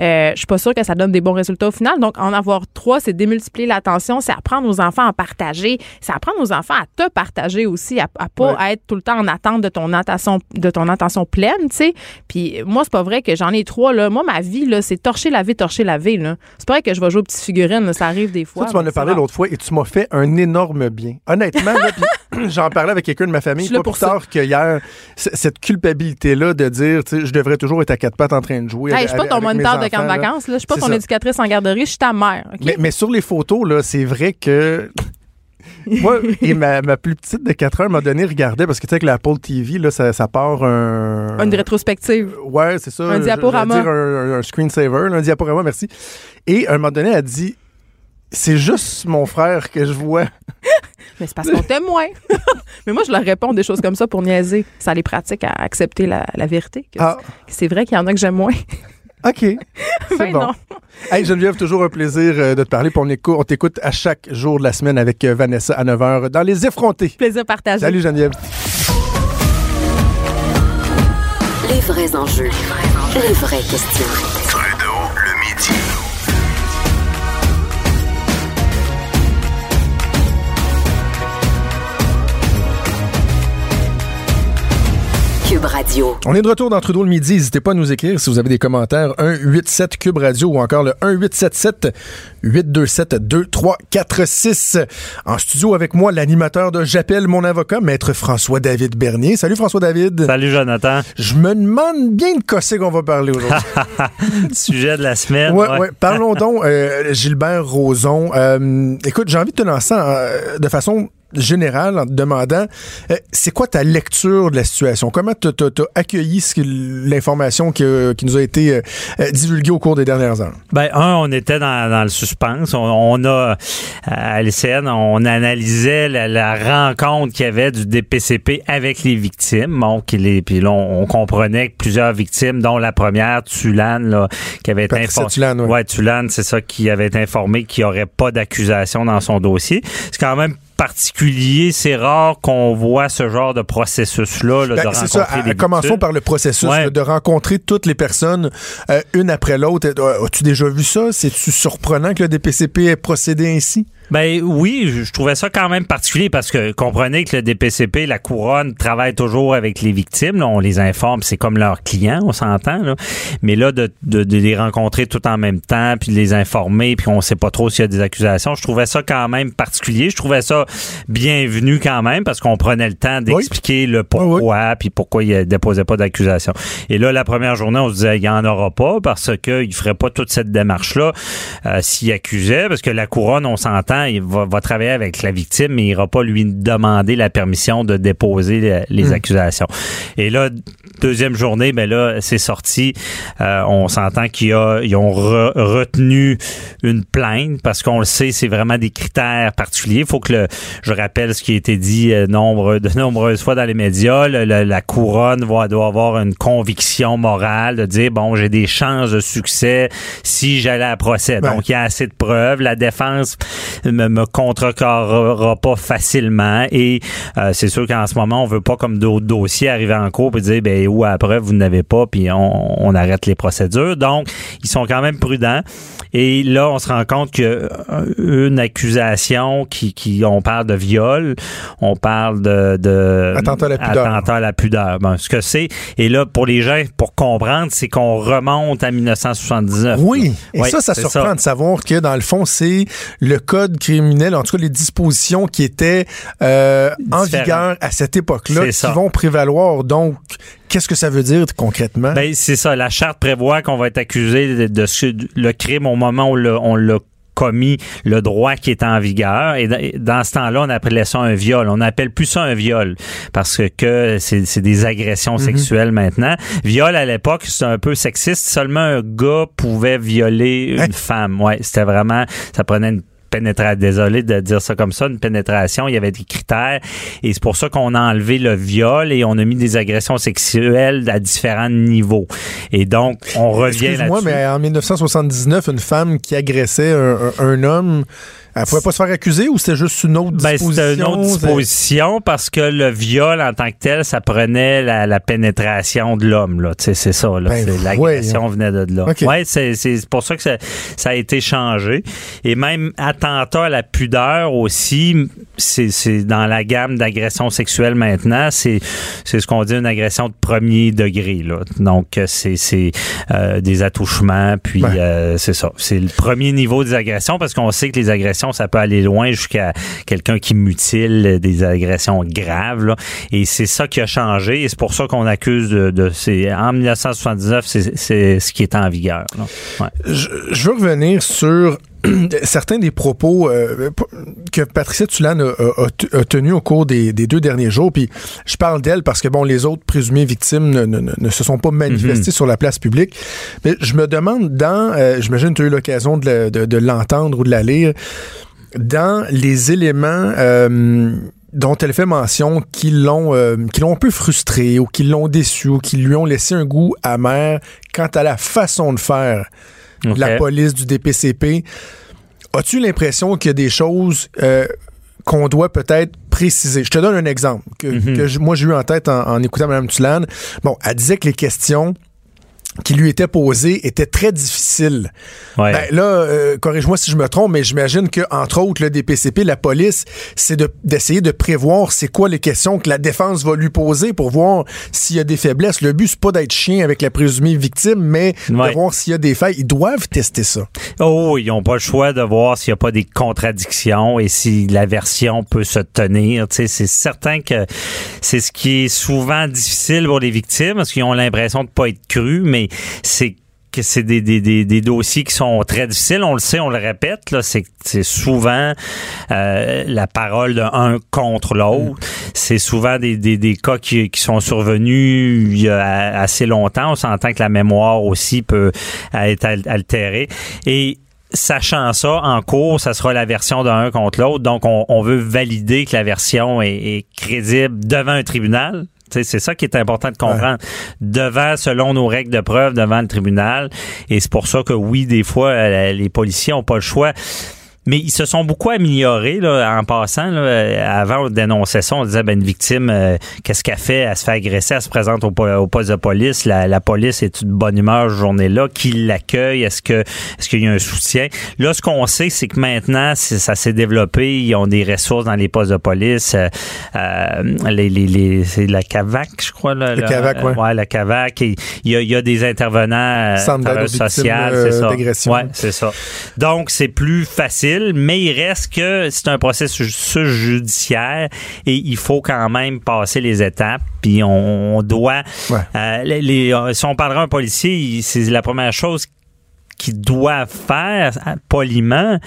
Speaker 4: euh, je suis pas sûre que ça donne des bons résultats au final. Donc, en avoir trois, c'est démultiplier l'attention, c'est apprendre aux enfants à partager, c'est apprendre aux enfants à te partager aussi, à, à pas
Speaker 3: Ouais.
Speaker 4: être tout le temps en attente de ton attention, de ton attention pleine, tu sais. Puis moi, c'est pas vrai que j'en ai trois, là. Moi, ma vie, là, c'est torcher, laver, torcher, laver, là. C'est pas vrai que je vais jouer aux petites figurines, là. Ça arrive des fois.
Speaker 3: Toi, tu m'en as parlé l'autre fois et tu m'as fait un énorme bien. Honnêtement, là, j'en parlais avec quelqu'un de ma famille, pas
Speaker 4: pour
Speaker 3: plus tard que hier, cette culpabilité-là de dire, je devrais toujours être à quatre pattes en train de jouer.
Speaker 4: Hey, je suis pas ton moniteur de camp de vacances, là. Je suis pas ton
Speaker 3: ça.
Speaker 4: éducatrice en garderie, je suis ta mère.
Speaker 3: Mais, mais sur les photos, là, c'est vrai que. Moi et ma, ma plus petite de 4 heures m'a donné regardait parce que tu sais avec l'Apple TV là ça, ça part un
Speaker 4: Une rétrospective.
Speaker 3: ouais c'est ça
Speaker 4: Un diaporama.
Speaker 3: dire un, un- un screensaver là, un diaporama merci et à un moment donné elle a dit c'est juste mon frère que je vois
Speaker 4: Mais c'est parce qu'on t'aime moins. mais moi, je leur réponds des choses comme ça pour niaiser. Ça les pratique à accepter la, la vérité. que
Speaker 3: ah
Speaker 4: C'est vrai qu'il y en a que j'aime moins.
Speaker 3: ok c'est
Speaker 4: Ben
Speaker 3: bon
Speaker 4: non.
Speaker 3: Hey Geneviève, toujours un plaisir euh, de te parler. Puis on, écoute, on t'écoute à chaque jour de la semaine avec euh, Vanessa à 9h dans Les Effrontés.
Speaker 4: Plaisir partagé.
Speaker 3: Salut Geneviève.
Speaker 1: Les vrais enjeux. Les vraies questions. Radio.
Speaker 3: On est de retour dans Trudeau le midi. N'hésitez pas à nous écrire si vous avez des commentaires. 187 Cube Radio ou encore le 1877 827 2346. En studio avec moi, l'animateur de J'appelle mon avocat, maître François-David Bernier. Salut François-David.
Speaker 5: Salut Jonathan.
Speaker 3: Je me demande bien de casser qu'on va parler aujourd'hui.
Speaker 5: Sujet de la semaine.
Speaker 3: Ouais,
Speaker 5: ouais.
Speaker 3: ouais. Parlons donc, euh, Gilbert Rozon. Euh, écoute, j'ai envie de te lancer en- de façon générale en te demandant, euh, c'est quoi ta lecture de la situation? Comment tu as accueilli l'information qui, nous a été euh, euh, divulguée au cours des dernières heures?
Speaker 5: Ben, un, on était dans, dans le suspense. On, on a, à LCN, on analysait la, la rencontre qu'il y avait du DPCP avec les victimes. Bon, puis là, on, on comprenait que plusieurs victimes, dont la première, Tulane, là, qui avait été informée.
Speaker 3: Tulane, ouais.
Speaker 5: Ouais, Tulane, c'est ça, qui avait été informé qu'il n'y aurait pas d'accusation dans son dossier. C'est quand même particulier, c'est rare qu'on voit ce genre de processus-là. là,
Speaker 3: Ben, c'est ça. à-
Speaker 5: des
Speaker 3: commençons par le processus
Speaker 5: Ouais.
Speaker 3: là, de rencontrer toutes les personnes euh, une après l'autre. Euh, As-tu déjà vu ça? C'est-tu surprenant que le DPCP ait procédé ainsi?
Speaker 5: Ben oui, je trouvais ça quand même particulier parce que comprenez que le DPCP, la couronne, travaille toujours avec les victimes. là. on les informe, c'est comme leurs clients, on s'entend. là. Mais là, de, de- de les rencontrer tout en même temps, puis de les informer, puis on sait pas trop s'il y a des accusations, je trouvais ça quand même particulier. Je trouvais ça bienvenu quand même parce qu'on prenait le temps d'expliquer le pourquoi, puis pourquoi il ne déposait pas d'accusation. Et là, la première journée, on se disait, il n'y en aura pas parce qu'il ne ferait pas toute cette démarche-là euh, s'il accusait, parce que la couronne, on s'entend, il va, va travailler avec la victime, mais il n'ira pas lui demander la permission de déposer les, les
Speaker 3: Mm.
Speaker 5: accusations. Et là, deuxième journée, ben là, c'est sorti. Euh, on s'entend qu'ils ont re- retenu une plainte parce qu'on le sait, c'est vraiment des critères particuliers. Il faut que le, je rappelle ce qui a été dit euh, nombre, de nombreuses fois dans les médias. le- le- la couronne va, doit avoir une conviction morale de dire bon, j'ai des chances de succès si j'allais à procès.
Speaker 3: Ouais.
Speaker 5: Donc il y a assez de preuves. La défense me, me contrecarrera pas facilement et euh, c'est sûr qu'en ce moment on veut pas comme d'autres dossiers arriver en cours et dire ben où après vous n'avez pas puis on, on arrête les procédures. Donc ils sont quand même prudents. Et là, on se rend compte que euh, une accusation qui, qui on parle de viol, on parle de, de
Speaker 3: Attentat à la pudeur.
Speaker 5: attentat à la pudeur. Bon, ce que c'est. Et là, pour les gens, pour comprendre, c'est qu'on remonte à 1979.
Speaker 3: Oui, et
Speaker 5: Oui,
Speaker 3: ça, ça surprend de savoir que dans le fond, c'est le code criminel, en tout cas les dispositions qui étaient euh, en vigueur à cette époque-là, qui vont prévaloir. Donc, qu'est-ce que ça veut dire concrètement?
Speaker 5: Ben, c'est ça. La charte prévoit qu'on va être accusé de, le crime au moment où le- on l'a commis le droit qui est en vigueur. Et dans ce temps-là, on appelait ça un viol. On n'appelle plus ça un viol parce que c'est des agressions
Speaker 3: Mhm.
Speaker 5: sexuelles maintenant. Viol à l'époque, c'était un peu sexiste. Seulement un gars pouvait violer une
Speaker 3: Hein?
Speaker 5: femme. Ouais, c'était vraiment, ça prenait une pénétration, désolé de dire ça comme ça, une pénétration, il y avait des critères et c'est pour ça qu'on a enlevé le viol et on a mis des agressions sexuelles à différents niveaux. Et donc, on revient là-dessus.
Speaker 3: mais en 1979, une femme qui agressait un homme, elle pouvait pas se faire accuser ou c'était juste une autre
Speaker 5: Ben,
Speaker 3: disposition?
Speaker 5: c'était une autre disposition? parce que le viol en tant que tel, ça prenait la, la pénétration de l'homme. Là. C'est ça. là.
Speaker 3: Ben,
Speaker 5: C'est- L'agression venait de là. Ouais, c'est, c'est pour ça que ça, ça a été changé. Et même attentat à la pudeur aussi, c'est, c'est dans la gamme d'agressions sexuelles maintenant, c'est, c'est ce qu'on dit une agression de premier degré. Là. Donc, c'est, c'est euh, des attouchements, puis
Speaker 3: Ben.
Speaker 5: euh, c'est ça. C'est le premier niveau des agressions parce qu'on sait que les agressions, ça peut aller loin jusqu'à quelqu'un qui mutile, euh, des agressions graves. Et c'est ça qui a changé. Et c'est pour ça qu'on accuse de, de c'est en 1979, c'est, c'est ce qui est en vigueur.
Speaker 3: je veux revenir sur certains des propos euh, que Patricia Tulane a, a- a- tenus au cours des, des deux derniers jours. Puis je parle d'elle parce que bon, les autres présumées victimes ne, ne- ne- se sont pas manifestées sur la place publique. Mais je me demande dans, euh, j'imagine que tu as eu l'occasion de, la- de- de l'entendre ou de la lire, dans les éléments euh, dont elle fait mention qui l'ont euh, qui l'ont un peu frustré ou qui l'ont déçu ou qui lui ont laissé un goût amer quant à la façon de faire de la police, du DPCP. As-tu l'impression qu'il y a des choses euh, qu'on doit peut-être préciser? Je te donne un exemple que,
Speaker 5: Mhm.
Speaker 3: que moi j'ai eu en tête en, en écoutant Mme Tulane. Bon, elle disait que les questions qui lui étaient posées étaient très difficiles.
Speaker 5: Ouais.
Speaker 3: Ben, là, euh, corrige-moi si je me trompe, mais j'imagine que entre autres, le DPCP, la police, c'est de- d'essayer de, prévoir c'est quoi les questions que la défense va lui poser pour voir s'il y a des faiblesses. Le but, c'est pas d'être chien avec la présumée victime, mais
Speaker 5: Ouais.
Speaker 3: de voir s'il y a des failles. Ils doivent tester ça.
Speaker 5: Oh, ils n'ont pas le choix de voir s'il n'y a pas des contradictions et si la version peut se tenir. C'est certain que c'est ce qui est souvent difficile pour les victimes parce qu'ils ont l'impression de pas être crus, mais c'est que c'est des, des, des, des dossiers qui sont très difficiles. On le sait, on le répète, là, c'est c'est souvent euh, la parole d'un contre l'autre. C'est souvent des, des, des cas qui, qui sont survenus il y a assez longtemps. On s'entend que la mémoire aussi peut être al- altérée. Et sachant ça, en cours, ça sera la version d'un contre l'autre. Donc, on, on veut valider que la version est, est crédible devant un tribunal. C'est ça qui est important de comprendre. Devant, selon nos règles de preuve, devant le tribunal. Et c'est pour ça que oui, des fois, euh, les policiers ont pas le choix. Mais ils se sont beaucoup améliorés là, en passant. Là, avant, on dénonçait ça. On disait ben, une victime, euh, qu'est-ce qu'elle fait? Elle se fait agresser, elle se présente au, po- au poste de police. La, la police est de bonne humeur cette journée-là. Qui l'accueille? Est-ce que est-ce qu'il y a un soutien? Là, ce qu'on sait, c'est que maintenant, c'est- ça s'est développé. Ils ont des ressources dans les postes de police. Euh, euh, les, les, les- c'est la CAVAC, je crois. Là, là,
Speaker 3: CAVAC, ouais.
Speaker 5: ouais, la CAVAC. Il y a, il y a des intervenants euh,
Speaker 3: euh,
Speaker 5: c'est ça. Ouais, c'est ça. Donc, c'est plus facile, mais il reste que c'est un processus judiciaire et il faut quand même passer les étapes. Puis on, on doit.
Speaker 3: Ouais.
Speaker 5: euh, les, les- si on parlera à un policier, c'est la première chose qu'ils doivent faire euh, poliment.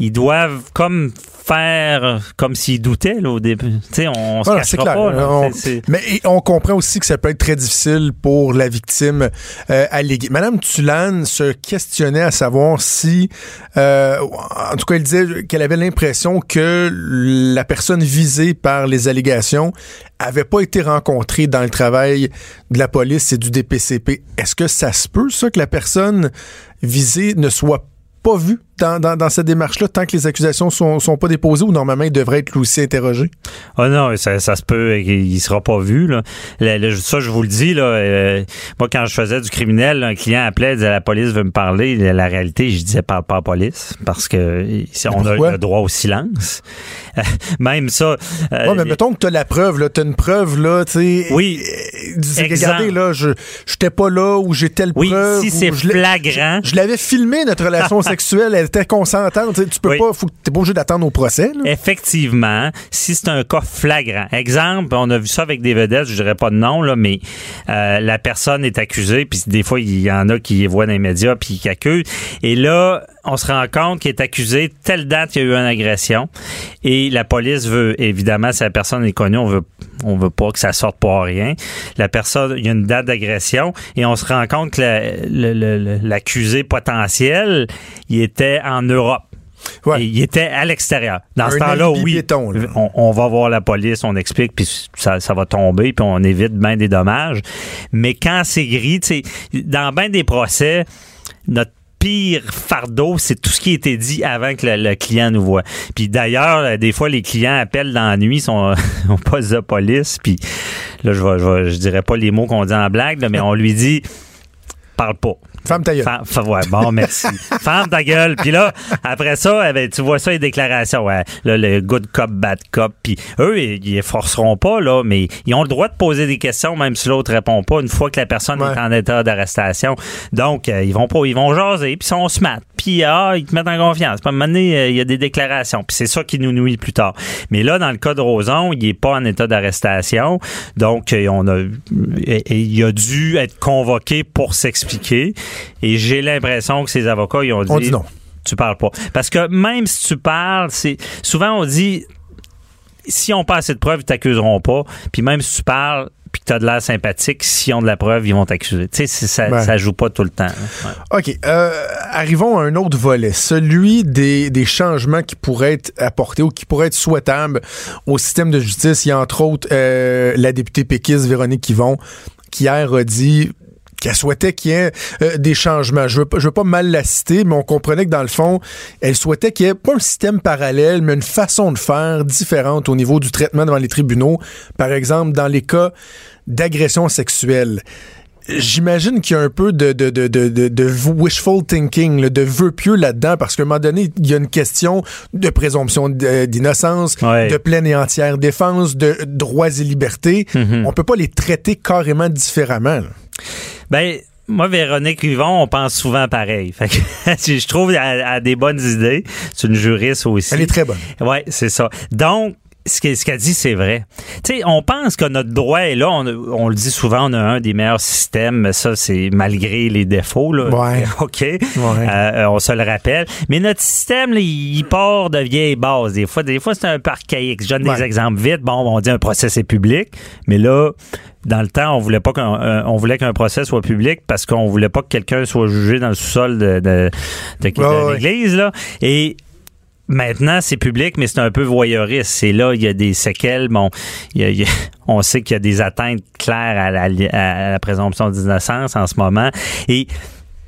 Speaker 5: Ils doivent comme faire comme s'ils doutaient là, au début. Tu sais, on se
Speaker 3: Voilà, c'est
Speaker 5: cachera
Speaker 3: clair.
Speaker 5: pas. là.
Speaker 3: On- Mais on comprend aussi que ça peut être très difficile pour la victime euh, alléguée. Madame Tulane se questionnait à savoir si, euh, en tout cas, elle disait qu'elle avait l'impression que la personne visée par les allégations avait pas été rencontrée dans le travail de la police et du DPCP. Est-ce que ça se peut, ça, que la personne visée ne soit pas vue? Dans, dans, dans cette démarche-là tant que les accusations sont, sont pas déposées ou normalement il devrait être lui aussi interrogé?
Speaker 5: Ah non, ça, ça se peut, il sera pas vu. Là. Le- le- ça, je vous le dis, là, euh, moi, quand je faisais du criminel, un client appelait, disait la police veut me parler. La, réalité, je disais parle pas à la police parce que on a le droit au silence. Même ça. euh,
Speaker 3: Ouais, mais mettons que tu as la preuve. Tu as une preuve, là, tu sais.
Speaker 5: Oui.
Speaker 3: euh, dis-
Speaker 5: Exemple.
Speaker 3: Regardez, là, je j'étais pas là ou j'ai telle
Speaker 5: oui,
Speaker 3: preuve.
Speaker 5: si
Speaker 3: ou
Speaker 5: c'est
Speaker 3: je
Speaker 5: flagrant.
Speaker 3: Je l'avais filmé, notre relation sexuelle, elle était consentante. tu peux
Speaker 5: Oui.
Speaker 3: pas, t'es pas obligé d'attendre au procès, là.
Speaker 5: Effectivement, si c'est un cas flagrant. Exemple, on a vu ça avec des vedettes, je dirais pas de nom, là, mais euh, la personne est accusée, puis des fois, il y en a qui voient dans les médias, puis qui accusent. Et là, on se rend compte qu'il est accusé telle date qu'il y a eu une agression et la police veut évidemment si la personne est connue on veut on veut pas que ça sorte pour rien la personne il y a une date d'agression et on se rend compte que l'accusé potentiel il était en Europe
Speaker 3: Ouais.
Speaker 5: il était à l'extérieur. Dans
Speaker 3: Un
Speaker 5: ce temps-là, oui,
Speaker 3: béton, là.
Speaker 5: on, on va voir la police, on explique, puis ça, ça va tomber, puis on évite bien des dommages. Mais quand c'est gris, tu sais, dans bien des procès, notre pire fardeau, c'est tout ce qui a été dit avant que le, le client nous voit. Puis d'ailleurs, euh, des fois, les clients appellent dans la nuit, sont au poste de police, puis là, je, vais, je, vais- je dirais pas les mots qu'on dit en blague, là, mais on lui dit parle pas.
Speaker 3: Femme ta gueule.
Speaker 5: Ouais, bon, merci. Ferme ta gueule. Puis là, après ça, eh ben, tu vois ça, les déclarations. Ouais, là, le good cop, bad cop. Puis eux, ils, ils forceront pas, là, mais ils ont le droit de poser des questions, même si l'autre répond pas, une fois que la personne
Speaker 3: Ouais.
Speaker 5: est en état d'arrestation. Donc, euh, ils vont pas, ils vont jaser, puis ils sont smart. Puis, ah, ils te mettent en confiance. Puis, à un moment donné, euh, il y a des déclarations. Puis c'est ça qui nous nuit plus tard. Mais là, dans le cas de Roson, il est pas en état d'arrestation. Donc, euh, on a, il a dû être convoqué pour s'expliquer. Et j'ai l'impression que ses avocats, ils ont dit,
Speaker 3: On dit non.
Speaker 5: tu parles pas. Parce que même si tu parles, c'est souvent on dit si on pas assez de preuves, ils t'accuseront pas. Puis même si tu parles puis que tu as de l'air sympathique, s'ils ont de la preuve, ils vont t'accuser. Tu sais, ça,
Speaker 3: Ouais.
Speaker 5: ça joue pas tout le temps. hein. Ouais.
Speaker 3: OK. euh, arrivons à un autre volet, celui des, des changements qui pourraient être apportés ou qui pourraient être souhaitables au système de justice. Il y a entre autres euh, la députée péquiste Véronique Yvon qui hier a dit qu'elle souhaitait qu'il y ait euh, des changements. Je veux, je veux pas mal la citer, mais on comprenait que dans le fond, elle souhaitait qu'il y ait pas un système parallèle, mais une façon de faire différente au niveau du traitement devant les tribunaux. Par exemple, dans les cas d'agression sexuelle. J'imagine qu'il y a un peu de, de, de, de, de, de wishful thinking, de vœux pieux là-dedans, parce qu'à un moment donné, il y a une question de présomption d- d'innocence,
Speaker 5: Ouais.
Speaker 3: de pleine et entière défense, de droits et libertés.
Speaker 5: Mhm.
Speaker 3: On peut pas les traiter carrément différemment. là.
Speaker 5: Ben, moi, Véronique Yvon, on pense souvent pareil. Fait que, je trouve elle a des bonnes idées. C'est une juriste aussi.
Speaker 3: Elle est très bonne.
Speaker 5: Oui, c'est ça. Donc, ce qu'elle dit, c'est vrai. Tu sais, on pense que notre droit est là. On, on le dit souvent, on a un des meilleurs systèmes. mais Ça, c'est malgré les défauts. Là.
Speaker 3: Ouais.
Speaker 5: OK? Euh, on se le rappelle. Mais notre système, là, il il part de vieilles bases. Des fois, des fois c'est un peu archaïque. Je donne
Speaker 3: Ouais.
Speaker 5: des exemples vite. Bon, on dit un procès c'est public. Mais là, dans le temps, on voulait pas qu'un euh, on voulait qu'un procès soit public parce qu'on voulait pas que quelqu'un soit jugé dans le sous-sol de, de, de- l'église. Là. Et Maintenant, c'est public, mais c'est un peu voyeuriste. C'est là, il y a des séquelles. Bon, il y a- il y a- on sait qu'il y a des atteintes claires à la, à la présomption d'innocence en ce moment. Et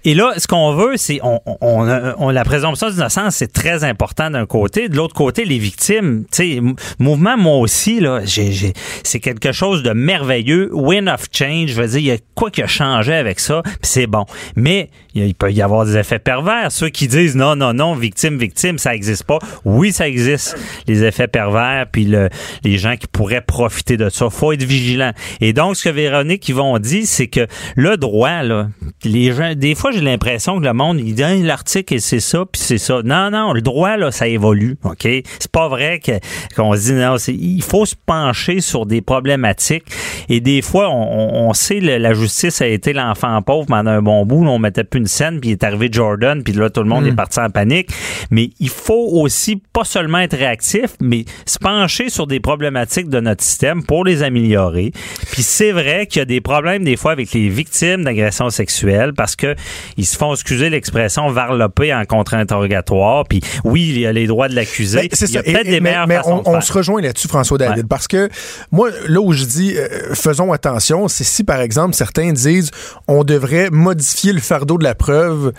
Speaker 5: et là, ce qu'on veut, c'est on, on, on- la présomption d'innocence, c'est très important d'un côté. De l'autre côté, les victimes, tu sais, mouvement, moi aussi, là, j'ai, c'est quelque chose de merveilleux. Win of change, je veux dire, il y a quoi qui a changé avec ça, puis c'est bon. Mais il peut y avoir des effets pervers. Ceux qui disent non, non, non, victime, victime, ça existe pas. Oui, ça existe, les effets pervers, puis le, les gens qui pourraient profiter de ça. Faut être vigilant. Et donc, ce que Véronique, vont dire, c'est que le droit, là, les gens, des fois, j'ai l'impression que le monde, il dit, l'article, c'est ça, puis c'est ça. Non, non, le droit, là, ça évolue, OK? C'est pas vrai que, qu'on se dit, non, c'est, il faut se pencher sur des problématiques. Et des fois, on, on- on sait, le- la justice a été l'enfant pauvre pendant un bon bout. Là, on mettait plus une scène, puis il est arrivé Jordan, puis là, tout le monde est parti en panique. Mais il faut aussi pas seulement être réactif, mais se pencher sur des problématiques de notre système pour les améliorer. Puis c'est vrai qu'il y a des problèmes des fois avec les victimes d'agressions sexuelles parce que ils se font excuser l'expression varloper en contre-interrogatoire. Puis oui, il y a les droits de l'accusé.
Speaker 3: Ben,
Speaker 5: il y a peut-être des
Speaker 3: mais, mais on,
Speaker 5: de
Speaker 3: on
Speaker 5: faire.
Speaker 3: se rejoint là-dessus, François David,
Speaker 5: Ouais.
Speaker 3: parce que moi, là où je dis euh, faisons attention, c'est si par exemple certains disent on devrait modifier le fardeau de la preuve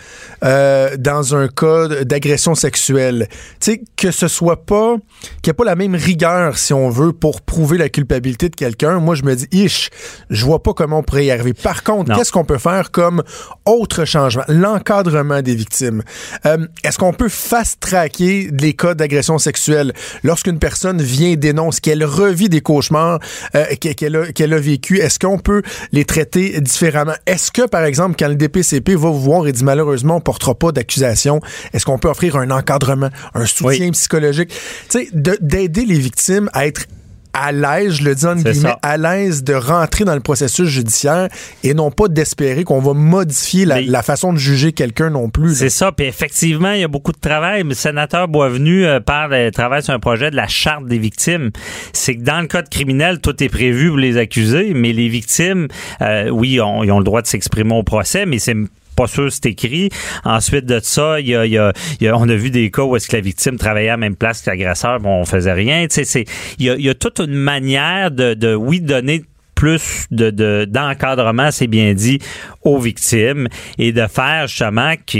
Speaker 3: euh, dans un cas d'agression sexuelle. Tu sais, que ce soit pas, qu'il n'y ait pas la même rigueur, si on veut, pour prouver la culpabilité de quelqu'un. Moi, je me dis, ish, je vois pas comment on pourrait y arriver. Par contre, qu'est-ce qu'on peut faire comme autre changement? L'encadrement des victimes. Euh, Est-ce qu'on peut fast-tracker les cas d'agression sexuelle lorsqu'une personne vient dénonce qu'elle revit des cauchemars euh, qu'elle a, vécu? Est-ce qu'on peut les traiter différemment? Est-ce que, par exemple, quand le DPCP va vous voir et dit malheureusement, on portera pas d'accusation, est-ce qu'on peut offrir un encadrement, un soutien psychologique? Tu sais, d'aider les victimes à être à l'aise, je le dis en guillemets,
Speaker 5: ça.
Speaker 3: à l'aise de rentrer dans le processus judiciaire et non pas d'espérer qu'on va modifier la,
Speaker 5: Mais-
Speaker 3: la façon de juger quelqu'un non plus.
Speaker 5: C'est ça. Puis effectivement, il y a beaucoup de travail. Le sénateur Boisvenu euh, parle, euh, travaille sur un projet de la charte des victimes. C'est que dans le code criminel, tout est prévu pour les accusés, mais les victimes, euh, oui, ont- ils ont le droit de s'exprimer au procès, mais c'est pas sûr c'est écrit. Ensuite de ça, il y a, y a- on a vu des cas où est-ce que la victime travaillait à la même place que l'agresseur, bon, on faisait rien. Tu sais, il y a, y a toute une manière de, de oui, donner plus de, de- d'encadrement, c'est bien dit, aux victimes et de faire justement que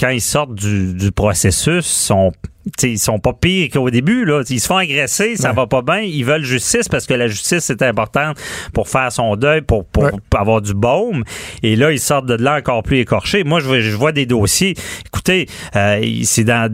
Speaker 5: quand ils sortent du, du processus, sont T'sais, ils sont pas pires qu'au début. Là. Ils se font agresser, ça
Speaker 3: Ouais.
Speaker 5: va pas bien. Ils veulent justice parce que la justice est importante pour faire son deuil, pour, pour
Speaker 3: Ouais.
Speaker 5: avoir du baume. Et là, ils sortent de là encore plus écorchés. Moi, je vois, je vois des dossiers. Écoutez, euh, c'est dans,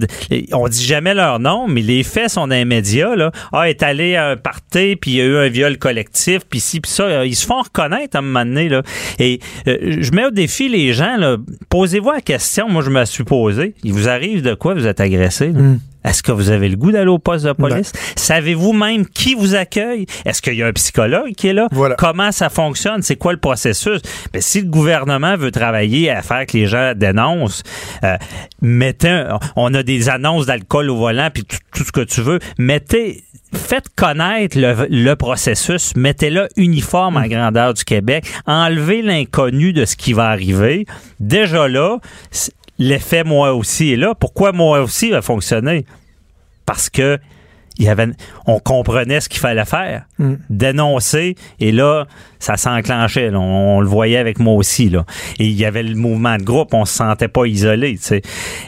Speaker 5: on dit jamais leur nom, mais les faits sont dans les médias. Là. Ah, est allé à un party, puis il y a eu un viol collectif, puis ci, puis ça. Euh, Ils se font reconnaître à un moment donné. Là. Et euh, je mets au défi les gens. Là, posez-vous la question. Moi, je me suis posé. Il vous arrive de quoi vous êtes agressé? là? Est-ce que vous avez le goût d'aller au poste de police? Savez-vous même qui vous accueille? Est-ce qu'il y a un psychologue qui est là?
Speaker 3: Voilà.
Speaker 5: Comment ça fonctionne? C'est quoi le processus? Ben, si le gouvernement veut travailler à faire que les gens dénoncent, euh, mettez on a des annonces d'alcool au volant puis tout, tout ce que tu veux. Mettez Faites connaître le, le processus, mettez-le uniforme à grandeur du Québec, enlevez l'inconnu de ce qui va arriver. Déjà là, l'effet moi aussi est là. Pourquoi moi aussi a fonctionné? Parce que il avait, on comprenait ce qu'il fallait faire.
Speaker 3: Mm.
Speaker 5: Dénoncer, et là, ça s'enclenchait. là. On, on le voyait avec moi aussi. Là. Et il y avait le mouvement de groupe, on se sentait pas isolé. tu sais.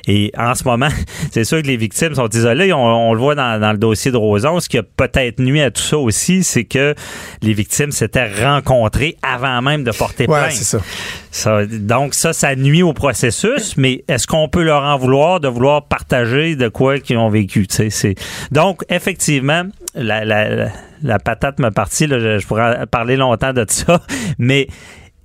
Speaker 5: Et en ce moment, c'est sûr que les victimes sont isolées. On, on le voit dans, dans le dossier de Roson. Ce qui a peut-être nuit à tout ça aussi, c'est que les victimes s'étaient rencontrées avant même de porter
Speaker 3: Ouais,
Speaker 5: plainte.
Speaker 3: c'est ça.
Speaker 5: Ça, donc ça, ça nuit au processus, mais est-ce qu'on peut leur en vouloir de vouloir partager de quoi qu'ils ont vécu? tu sais, C'est... Donc, effectivement, la, la, la, patate me partie, là, je, pourrais parler longtemps de ça, mais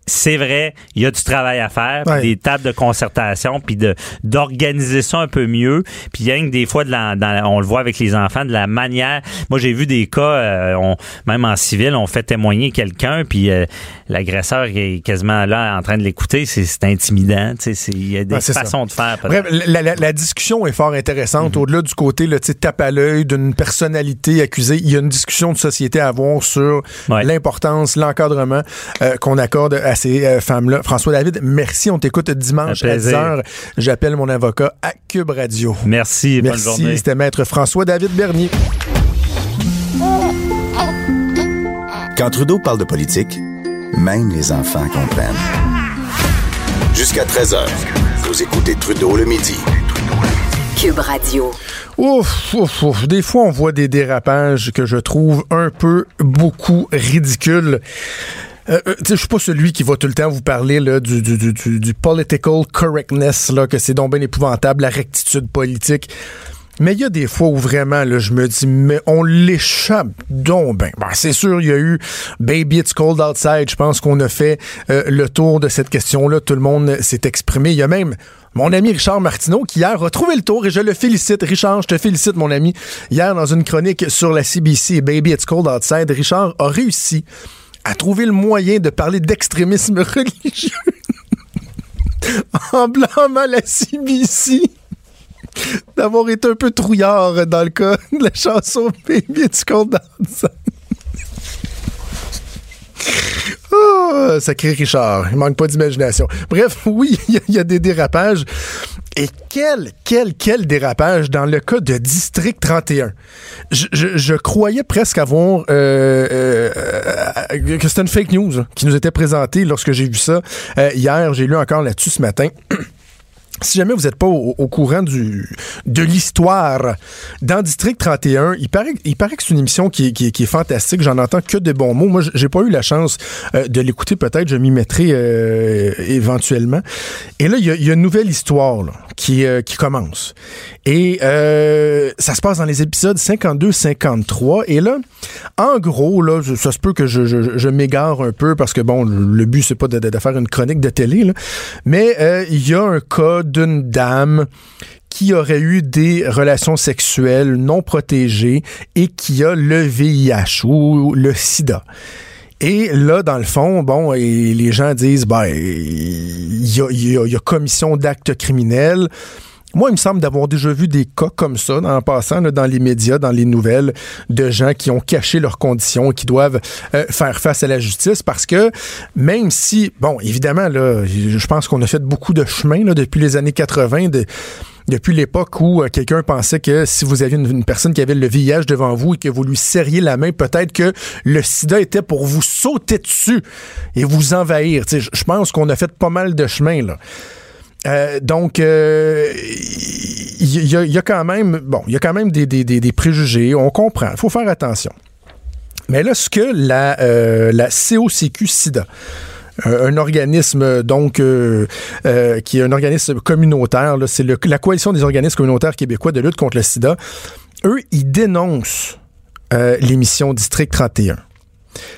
Speaker 5: c'est vrai, il y a du travail à faire,
Speaker 3: Ouais.
Speaker 5: des tables de concertation, puis de d'organiser ça un peu mieux. Puis il y a que des fois, de la, dans- on le voit avec les enfants, de la manière. Moi, j'ai vu des cas, euh, on, même en civil, on fait témoigner quelqu'un, puis euh, l'agresseur est quasiment là en train de l'écouter. C'est, intimidant. tu sais, c'est- Il y a des
Speaker 3: Ouais, ça.
Speaker 5: façons de faire.
Speaker 3: Bref, la, la- la discussion est fort intéressante. Au-delà du côté, le tape à l'œil d'une personnalité accusée, il y a une discussion de société à avoir sur
Speaker 5: Ouais.
Speaker 3: l'importance, l'encadrement euh, qu'on accorde à ces euh, femmes-là. François David, merci. On t'écoute dimanche à
Speaker 5: plaisir.
Speaker 3: 10h. J'appelle mon avocat à Cube Radio.
Speaker 5: Merci, bonne
Speaker 3: Merci.
Speaker 5: journée.
Speaker 3: C'était Maître François David Bernier.
Speaker 2: Quand Trudeau parle de politique, même les enfants comprennent. Jusqu'à 13h, vous écoutez Trudeau le midi.
Speaker 1: Cube Radio.
Speaker 3: Ouf, ouf, ouf. Des fois, on voit des dérapages que je trouve un peu beaucoup ridicules. Euh, euh, je suis pas celui qui va tout le temps vous parler là, du, du, du, du- political correctness, là, que c'est donc bien épouvantable, la rectitude politique. Mais il y a des fois où vraiment, là, je me dis, mais on l'échappe donc. Ben, c'est sûr, il y a eu Baby It's Cold Outside. Je pense qu'on a fait euh, le tour de cette question-là. Tout le monde s'est exprimé. Il y a même mon ami Richard Martineau qui hier a trouvé le tour et je le félicite. Richard, je te félicite, mon ami. Hier, dans une chronique sur la CBC, Baby It's Cold Outside, Richard a réussi à trouver le moyen de parler d'extrémisme religieux en blâmant la CBC d'avoir été un peu trouillard dans le cas de la chanson Baby Cold Outside. Oh, sacré Richard, il manque pas d'imagination. Bref, oui, il y, a des dérapages. Et quel, quel, quel dérapage dans le cas de District 31. Je, je- croyais presque avoir euh, euh, que c'était une fake news hein, qui nous était présentée lorsque j'ai vu ça. Euh, hier, j'ai lu encore là-dessus ce matin. Si jamais vous n'êtes pas au, courant du, de l'histoire, dans District 31, il paraît, il paraît que c'est une émission qui est, qui est- fantastique. J'en entends que des bons mots. Moi, j'ai pas eu la chance de l'écouter. Peut-être, je m'y mettrai éventuellement. Et là, il y, a- il y a une nouvelle histoire là, qui, euh, qui commence. Et euh, ça se passe dans les épisodes 52-53. Et là, en gros, là, ça se peut que je, m'égare un peu parce que, bon, le but, c'est pas de, faire une chronique de télé, mais euh, il y a un cas d'une dame qui aurait eu des relations sexuelles non protégées et qui a le VIH ou le sida. Et là, dans le fond, bon, les gens disent, ben, il y a, y a commission d'actes criminels. Moi, il me semble d'avoir déjà vu des cas comme ça, en passant dans les médias, dans les nouvelles, de gens qui ont caché leurs conditions et qui doivent euh, faire face à la justice parce que même si, bon, évidemment, là, je pense qu'on a fait beaucoup de chemin là, depuis les années 80, de, depuis l'époque où euh, quelqu'un pensait que si vous aviez une, personne qui avait le VIH devant vous et que vous lui serriez la main, peut-être que le sida était pour vous sauter dessus et vous envahir. Je pense qu'on a fait pas mal de chemin, là. Euh, donc, il euh, y, a quand même, bon, il y a quand même des, préjugés. On comprend. Il faut faire attention. Mais là, ce que la, la COCQ-SIDA, un organisme donc qui est un organisme communautaire, c'est la coalition des organismes communautaires québécois de lutte contre le sida. Eux, ils dénoncent l'émission District 31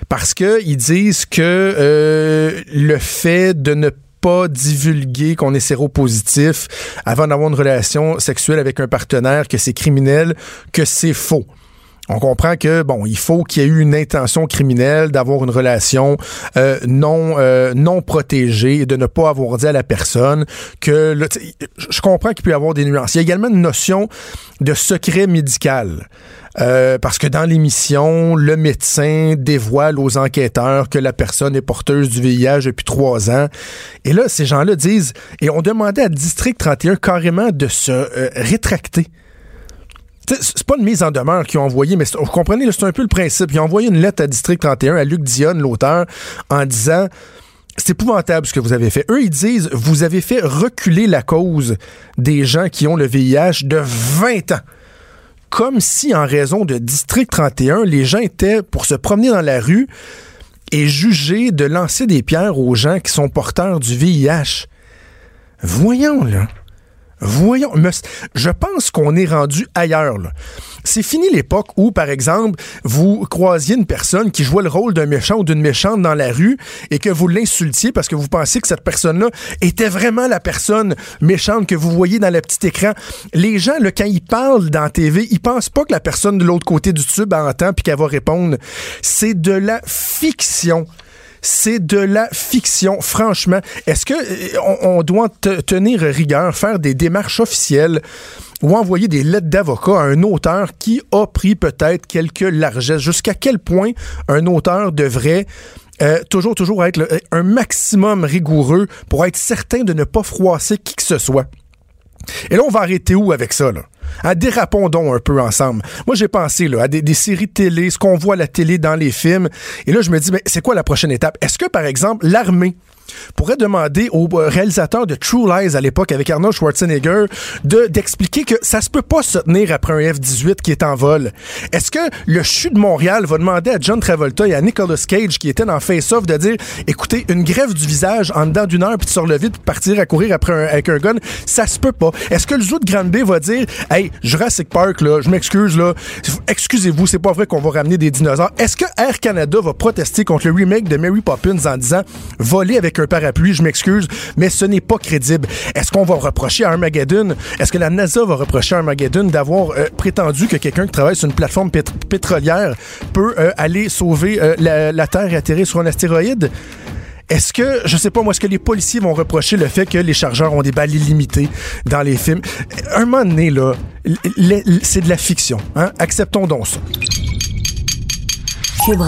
Speaker 3: parce qu'ils disent que le fait de ne pas divulguer qu'on est séropositif avant d'avoir une relation sexuelle avec un partenaire, que c'est criminel, que c'est faux. On comprend que bon, il faut qu'il y ait eu une intention criminelle d'avoir une relation euh, non euh, non protégée et de ne pas avoir dit à la personne que je comprends qu'il peut y avoir des nuances. Il y a également une notion de secret médical. Euh, parce que dans l'émission, le médecin dévoile aux enquêteurs que la personne est porteuse du VIH depuis trois ans. Et là, ces gens-là disent, et on demandait à District 31 carrément de se rétracter. C'est pas une mise en demeure qu'ils ont envoyé, mais vous comprenez, c'est un peu le principe. Ils ont envoyé une lettre à District 31, à Luc Dionne, l'auteur, en disant c'est épouvantable ce que vous avez fait. Eux, ils disent, vous avez fait reculer la cause des gens qui ont le VIH de 20 ans comme si, en raison de District 31, les gens étaient pour se promener dans la rue et juger de lancer des pierres aux gens qui sont porteurs du VIH. Voyons, là. Voyons, je pense qu'on est rendu ailleurs. C'est fini l'époque où, par exemple, vous croisiez une personne qui jouait le rôle d'un méchant ou d'une méchante dans la rue et que vous l'insultiez parce que vous pensiez que cette personne-là était vraiment la personne méchante que vous voyez dans le petit écran. Les gens, là, quand ils parlent dans TV, ils pensent pas que la personne de l'autre côté du tube entend puis qu'elle va répondre. C'est de la fiction c'est de la fiction. Franchement, est-ce que euh, on, doit tenir rigueur, faire des démarches officielles ou envoyer des lettres d'avocat à un auteur qui a pris peut-être quelques largesses? Jusqu'à quel point un auteur devrait euh, toujours, toujours être un maximum rigoureux pour être certain de ne pas froisser qui que ce soit? Et là, on va arrêter où avec ça, là? À dérapons donc un peu ensemble. Moi, j'ai pensé là, à des, des, séries télé, ce qu'on voit à la télé dans les films. Et là, je me dis, mais c'est quoi la prochaine étape? Est-ce que, par exemple, l'armée pourrait demander au euh, réalisateur de True Lies à l'époque avec Arnold Schwarzenegger de d'expliquer que ça se peut pas se tenir après un F-18 qui est en vol. Est-ce que le CHU de Montréal va demander à John Travolta et à Nicolas Cage qui étaient dans Face Off de dire écoutez une grève du visage en dedans d'une heure puis tu sors le vide partir à courir après un, avec un gun, ça se peut pas. Est-ce que le zoo de Grande Bay va dire hey Jurassic Park là, je m'excuse là, excusez-vous, c'est pas vrai qu'on va ramener des dinosaures. Est-ce que Air Canada va protester contre le remake de Mary Poppins en disant voler avec un parapluie, je m'excuse, mais ce n'est pas crédible. Est-ce qu'on va reprocher à Armageddon, est-ce que la NASA va reprocher à Armageddon d'avoir euh, prétendu que quelqu'un qui travaille sur une plateforme pétrolière peut euh, aller sauver euh, la, Terre et atterrir sur un astéroïde? Est-ce que, je sais pas moi, est-ce que les policiers vont reprocher le fait que les chargeurs ont des balles illimitées dans les films? Un moment donné, là, c'est de la fiction. Hein? Acceptons donc ça.
Speaker 6: Cube.